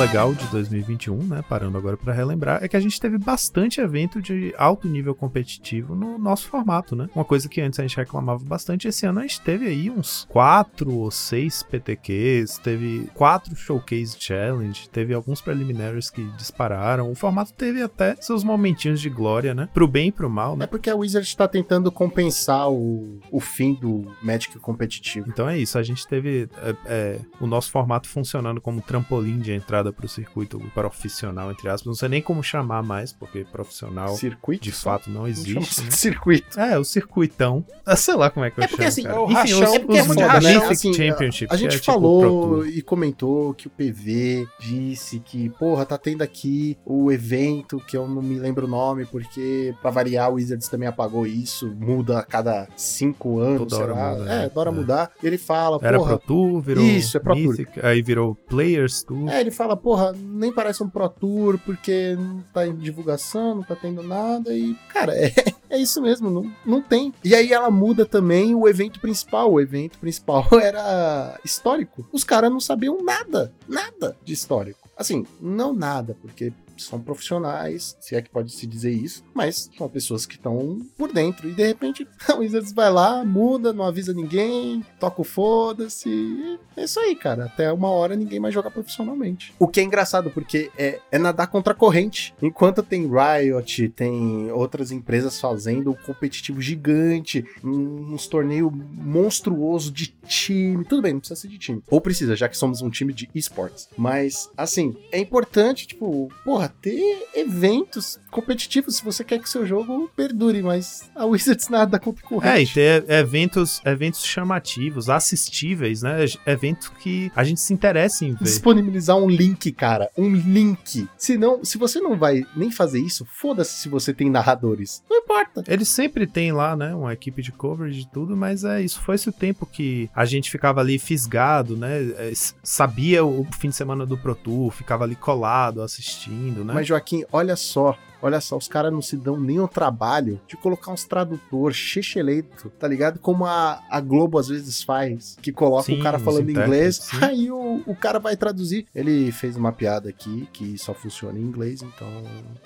Legal de 2021, né, parando agora pra relembrar, é que a gente teve bastante evento de alto nível competitivo no nosso formato, né? Uma coisa que antes a gente reclamava bastante, esse ano a gente teve aí uns quatro ou seis PTQs, teve quatro Showcase Challenge, teve alguns preliminaries que dispararam. O formato teve até seus momentinhos de glória, né? Pro bem e pro mal, né? É porque a Wizard tá tentando compensar o, o fim do Magic competitivo. Então é isso, a gente teve é, é, o nosso formato funcionando como trampolim de entrada pro circuito profissional, entre aspas. Não sei nem como chamar mais, porque profissional Circuito? de fato não existe. Né? circuito. É, o circuitão. Ah, sei lá como é que eu É porque chamo. assim, cara. é o Enfim, rachão, os, é porque é os né? Mythic Assim, Championship. A gente é tipo falou Tour. e comentou que o PV disse que, porra, tá tendo aqui o evento, que eu não me lembro o nome, porque pra variar, o Wizards também apagou isso, muda a cada cinco anos, Toda sei hora lá. muda, é, né? toda hora É. mudar. Ele fala, Era porra. Pro Tour, virou Isso, é Pro Tour. Mythic, aí virou Players Tour. É, ele fala, porra, nem parece um Pro Tour, porque não tá em divulgação, não tá tendo nada, e, cara, é, é isso mesmo, não, não tem. E aí ela muda também o evento principal. O evento principal era histórico. Os caras não sabiam nada, nada de histórico. Assim, não nada, porque são profissionais, se é que pode se dizer isso, mas são pessoas que estão por dentro. E de repente, a Wizards vai lá, muda, não avisa ninguém, toca o foda-se. É isso aí, cara. Até uma hora ninguém mais joga profissionalmente. O que é engraçado, porque é, é nadar contra a corrente. Enquanto tem Riot, tem outras empresas fazendo um competitivo gigante, uns torneios monstruoso de time. Tudo bem, não precisa ser de time. Ou precisa, já que somos um time de esportes. Mas, assim, é importante, tipo, porra, ter eventos competitivos se você quer que seu jogo perdure, mas a Wizards nada a É, e ter eventos, eventos chamativos, assistíveis, né? Eventos que a gente se interessa em ver. disponibilizar um link, cara. Um link. Se não, se você não vai nem fazer isso, foda-se se você tem narradores. Não importa. Eles sempre têm lá, né, uma equipe de coverage e tudo, mas é isso foi esse o tempo que a gente ficava ali fisgado, né? é, sabia o fim de semana do Pro Tour, ficava ali colado assistindo, né? Mas, Joaquim, olha só. Olha só, os caras não se dão nem o trabalho de colocar uns tradutor checheleito, tá ligado? Como a, a Globo às vezes faz, que coloca Sim, o cara falando inglês, sim. aí o, o cara vai traduzir. Ele fez uma piada aqui que só funciona em inglês, então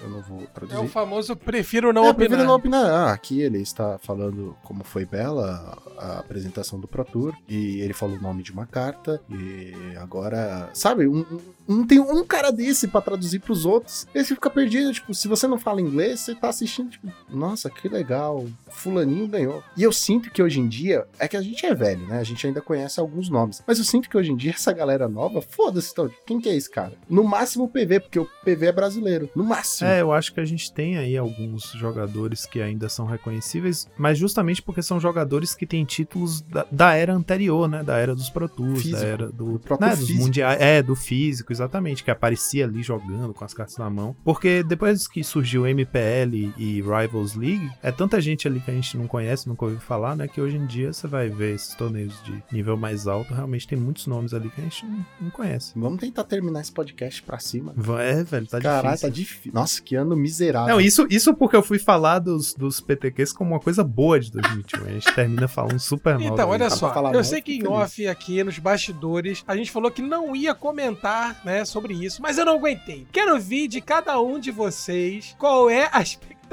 eu não vou É traduzir. o famoso prefiro não é, opinar. prefiro não opinar. Ah, aqui ele está falando como foi bela a apresentação do Pro Tour e ele falou o nome de uma carta e agora, sabe, um, um- um- tem um cara desse pra traduzir pros outros. Aí você fica perdido, tipo, se você não fala inglês, você tá assistindo, tipo, nossa, que legal, fulaninho ganhou. E eu sinto que hoje em dia, é que a gente é velho, né? A gente ainda conhece alguns nomes, mas eu sinto que hoje em dia essa galera nova, foda-se, então, quem que é esse cara? No máximo o PV, porque o PV é brasileiro, no máximo. É, eu acho que a gente tem aí alguns jogadores que ainda são reconhecíveis, mas justamente porque são jogadores que têm títulos da, da era anterior, né? Da era dos Pro Tours, Físico. da era do, né, dos mundiais, é, do físico, exatamente, que aparecia ali jogando com as cartas na mão. Porque depois que surgiu MPL e Rivals League, é tanta gente ali que a gente não conhece, nunca ouviu falar, né? Que hoje em dia você vai ver esses torneios de nível mais alto, realmente tem muitos nomes ali que a gente não, não conhece. Vamos tentar terminar esse podcast pra cima. É, velho, tá Caralho, difícil. tá difícil. Nossa, que ano miserável. Não, isso, isso porque eu fui falar dos, dos PTQs como uma coisa boa de 2021. A gente termina falando super mal. Então, da olha só, eu sei que em off aqui nos bastidores a gente falou que não ia comentar, né, sobre isso, mas eu não aguentei. Quero ouvir de cada um de vocês qual é a expectativa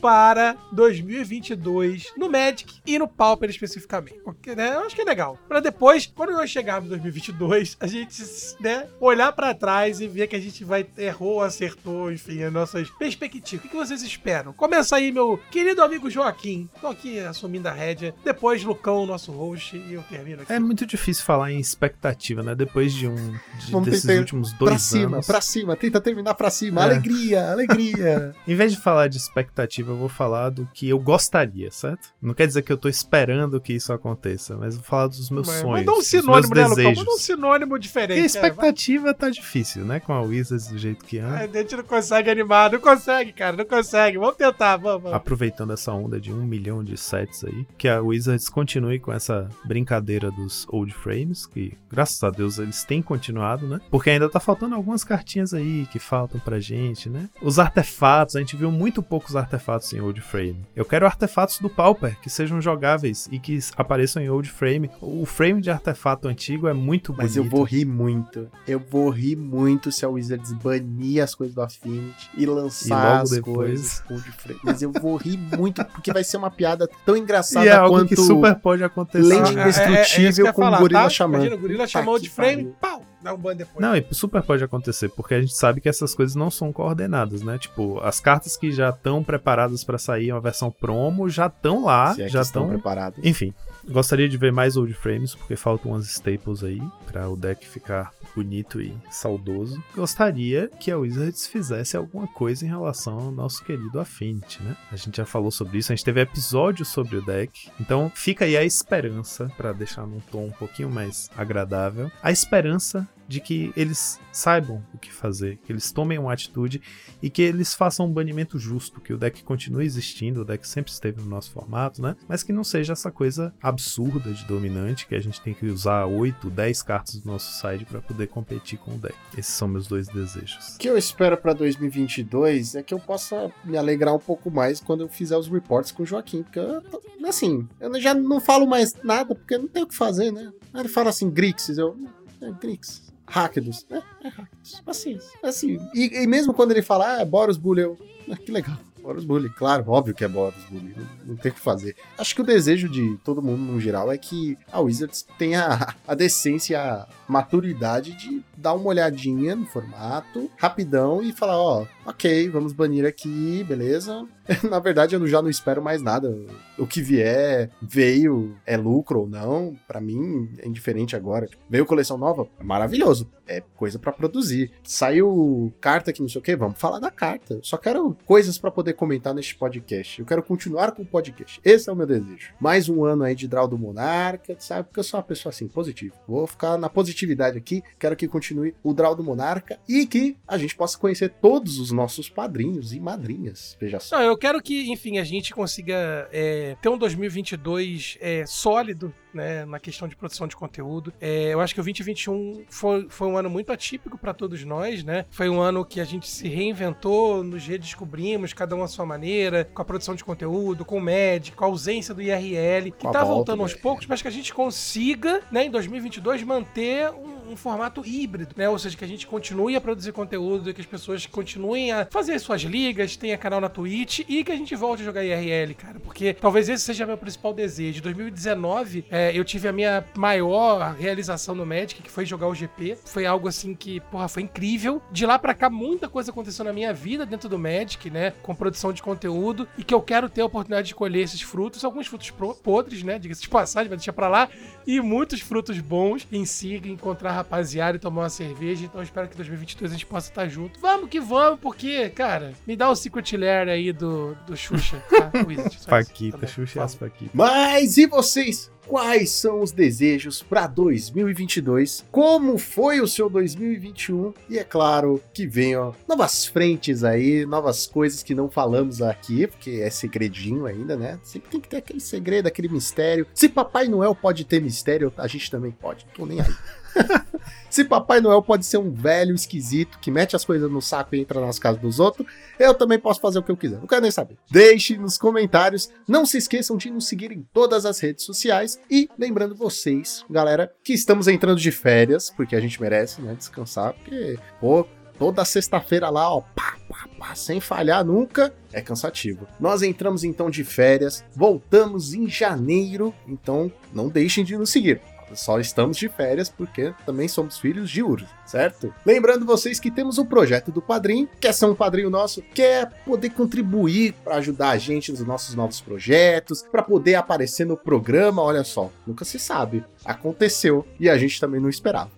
para 2022 no Magic e no Pauper especificamente. Porque, né, eu acho que é legal. Pra depois, quando nós chegarmos em 2022, a gente, né, olhar pra trás e ver que a gente vai errou, acertou, enfim, as nossas perspectivas. O que vocês esperam? Começa aí, meu querido amigo Joaquim. Tô aqui assumindo a rédea. Depois, Lucão, nosso host, e eu termino aqui. É muito difícil falar em expectativa, né? Depois de um de- Vamos desses ir últimos dois pra cima, anos. pra cima, tenta terminar pra cima. É. Alegria, alegria. Em vez de falar de expectativa, eu vou falar do que eu gostaria, certo? Não quer dizer que eu tô esperando que isso aconteça, mas vou falar dos meus Mas sonhos. Manda um dos sinônimo, meus né, Lucão? Manda um sinônimo Porque diferente. a é, expectativa tá difícil, né? Com a Wizards do jeito que anda. vai. A gente não consegue animar, não consegue, cara, não consegue. Vamos tentar, vamos. vamos. Aproveitando essa onda de um milhão de sets aí, que a Wizards continue com essa brincadeira dos old frames, que graças a Deus eles têm continuado, né? Porque ainda tá faltando algumas cartinhas aí que faltam pra gente, né? Os artefatos, a gente viu muito poucos artefatos em old frame. Eu quero artefatos do Pauper que sejam jogáveis e que apareçam em old frame. O frame de artefato antigo é muito bonito. Mas eu vou rir muito. Eu vou rir muito se a Wizards banir as coisas do Affinity e lançar logo as depois. coisas com o de frente. Mas eu vou rir muito porque vai ser uma piada tão engraçada E é algo quanto que super pode acontecer. lente Ah, é- É, é indestrutível com falar, o gorila tá? xamã. Imagina o gorila Puta chamou de frame, pariu. pau, dá um ban depois. Não, e super pode acontecer, porque a gente sabe que essas coisas não são coordenadas, né? Tipo, as cartas que já estão preparadas pra sair uma versão promo já estão lá, Se é já estão preparados. Enfim, gostaria de ver mais old frames, porque faltam umas staples aí pra o deck ficar bonito e saudoso. Gostaria que a Wizards fizesse alguma coisa em relação ao nosso querido Affinity, né? A gente já falou sobre isso, a gente teve episódio sobre o deck, então fica aí a esperança, pra deixar num tom um pouquinho mais agradável, a esperança de que eles saibam o que fazer, que eles tomem uma atitude e que eles façam um banimento justo, que o deck continue existindo, o deck sempre esteve no nosso formato, né? Mas que não seja essa coisa absurda de dominante que a gente tem que usar 8, 10 cartas do nosso side para poder competir com o deck. Esses são meus dois desejos. O que eu espero pra 2022 é que eu possa me alegrar um pouco mais quando eu fizer os reports com o Joaquim, porque eu, assim, eu já não falo mais nada porque não tem o que fazer, né? Ele fala assim, Grixis, eu, é, Grixis. Rakdos, é, é Rakdos, paciência. Assim, e, e mesmo quando ele fala, ah, é Boros Bully, eu, ah, que legal. Boros Bully, claro, óbvio que é Boros Bully, não, não tem o que fazer. Acho que o desejo de todo mundo no geral é que a Wizards tenha a decência, a maturidade de dar uma olhadinha no formato, rapidão, e falar, ó, ok, vamos banir aqui, beleza. Na verdade, eu já não espero mais nada. O que vier, veio, é lucro ou não, pra mim é indiferente agora. Veio coleção nova, é maravilhoso, é coisa pra produzir. Saiu carta que não sei o que, vamos falar da carta. Só quero coisas pra poder comentar neste podcast. Eu quero continuar com o podcast. Esse é o meu desejo. Mais um ano aí de Draw do Monarca, sabe? Porque eu sou uma pessoa assim, positiva. Vou ficar na positividade aqui. Quero que continue o Draw do Monarca e que a gente possa conhecer todos os nossos padrinhos e madrinhas. Veja só. Não, eu quero que, enfim, a gente consiga é, ter um 2022 é, sólido, né, na questão de produção de conteúdo. É, eu acho que o 2021 foi, foi um ano muito atípico para todos nós, né? Foi um ano que a gente se reinventou, nos redescobrimos, cada um à sua maneira, com a produção de conteúdo, com o MED, com a ausência do IRL, que tá volta voltando do aos poucos, mas que a gente consiga, né, em 2022, manter um, um formato híbrido, né? Ou seja, que a gente continue a produzir conteúdo, que as pessoas continuem a fazer suas ligas, tenha canal na Twitch e que a gente volte a jogar IRL, cara. Porque talvez esse seja meu principal desejo. Em 2019, é, eu tive a minha maior realização no Magic, que foi jogar o GP. Foi algo assim que, porra, foi incrível. De lá pra cá, muita coisa aconteceu na minha vida dentro do Magic, né? Com produção de conteúdo. E que eu quero ter a oportunidade de colher esses frutos. Alguns frutos podres, né? Diga-se de passagem, vai deixar pra lá. E muitos frutos bons em si, encontrar rapaziada e tomar uma cerveja. Então eu espero que em 2022 a gente possa estar junto. Vamos que vamos, porque, cara, me dá o Secret Lair aí do, do Xuxa, tá? Wizard, Paquita, tá Xuxa e as Paquitas. Mas e vocês? Quais são os desejos para 2022, como foi o seu 2021 e é claro que venham novas frentes aí, novas coisas que não falamos aqui, porque é segredinho ainda, né? Sempre tem que ter aquele segredo, aquele mistério. Se Papai Noel pode ter mistério, a gente também pode. Tô nem aí. Se Papai Noel pode ser um velho esquisito que mete as coisas no saco e entra nas casas dos outros, eu também posso fazer o que eu quiser. Não quero nem saber. Deixe nos comentários. Não se esqueçam de nos seguir em todas as redes sociais. E lembrando vocês, galera, que estamos entrando de férias, porque a gente merece, né? Descansar, porque, pô, toda sexta-feira lá, ó, pá, pá, pá, sem falhar nunca, é cansativo. Nós entramos então de férias, voltamos em janeiro, então não deixem de nos seguir. Só estamos de férias porque também somos filhos de Urso, certo? Lembrando vocês que temos o projeto do Padrim, quer ser um padrinho nosso, quer poder contribuir para ajudar a gente nos nossos novos projetos, para poder aparecer no programa, olha só, nunca se sabe. Aconteceu e a gente também não esperava.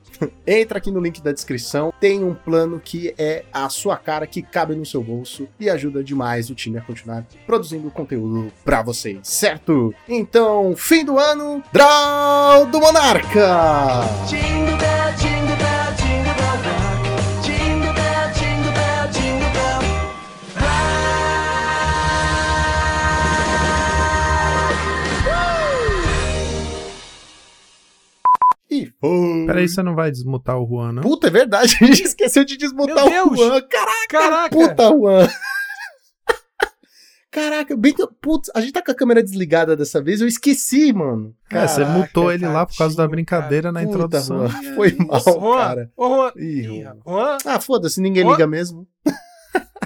Entra aqui no link da descrição, tem um plano que é a sua cara, que cabe no seu bolso e ajuda demais o time a continuar produzindo conteúdo pra vocês, certo? Então, fim do ano, Draw do Monarca! Peraí, você não vai desmutar o Juan, não? Puta, é verdade, a gente esqueceu de desmutar Meu o Deus! Juan. Caraca, Caraca! puta, Juan. Caraca, bem que. Putz, a gente tá com a câmera desligada dessa vez, eu esqueci, mano. É, você mutou ele lá por causa da brincadeira na Puta, introdução. Juan, Foi mal, Juan, cara. Ô, Juan. Ih, Ih, Juan. Juan. Ah, foda-se, ninguém Juan. liga mesmo.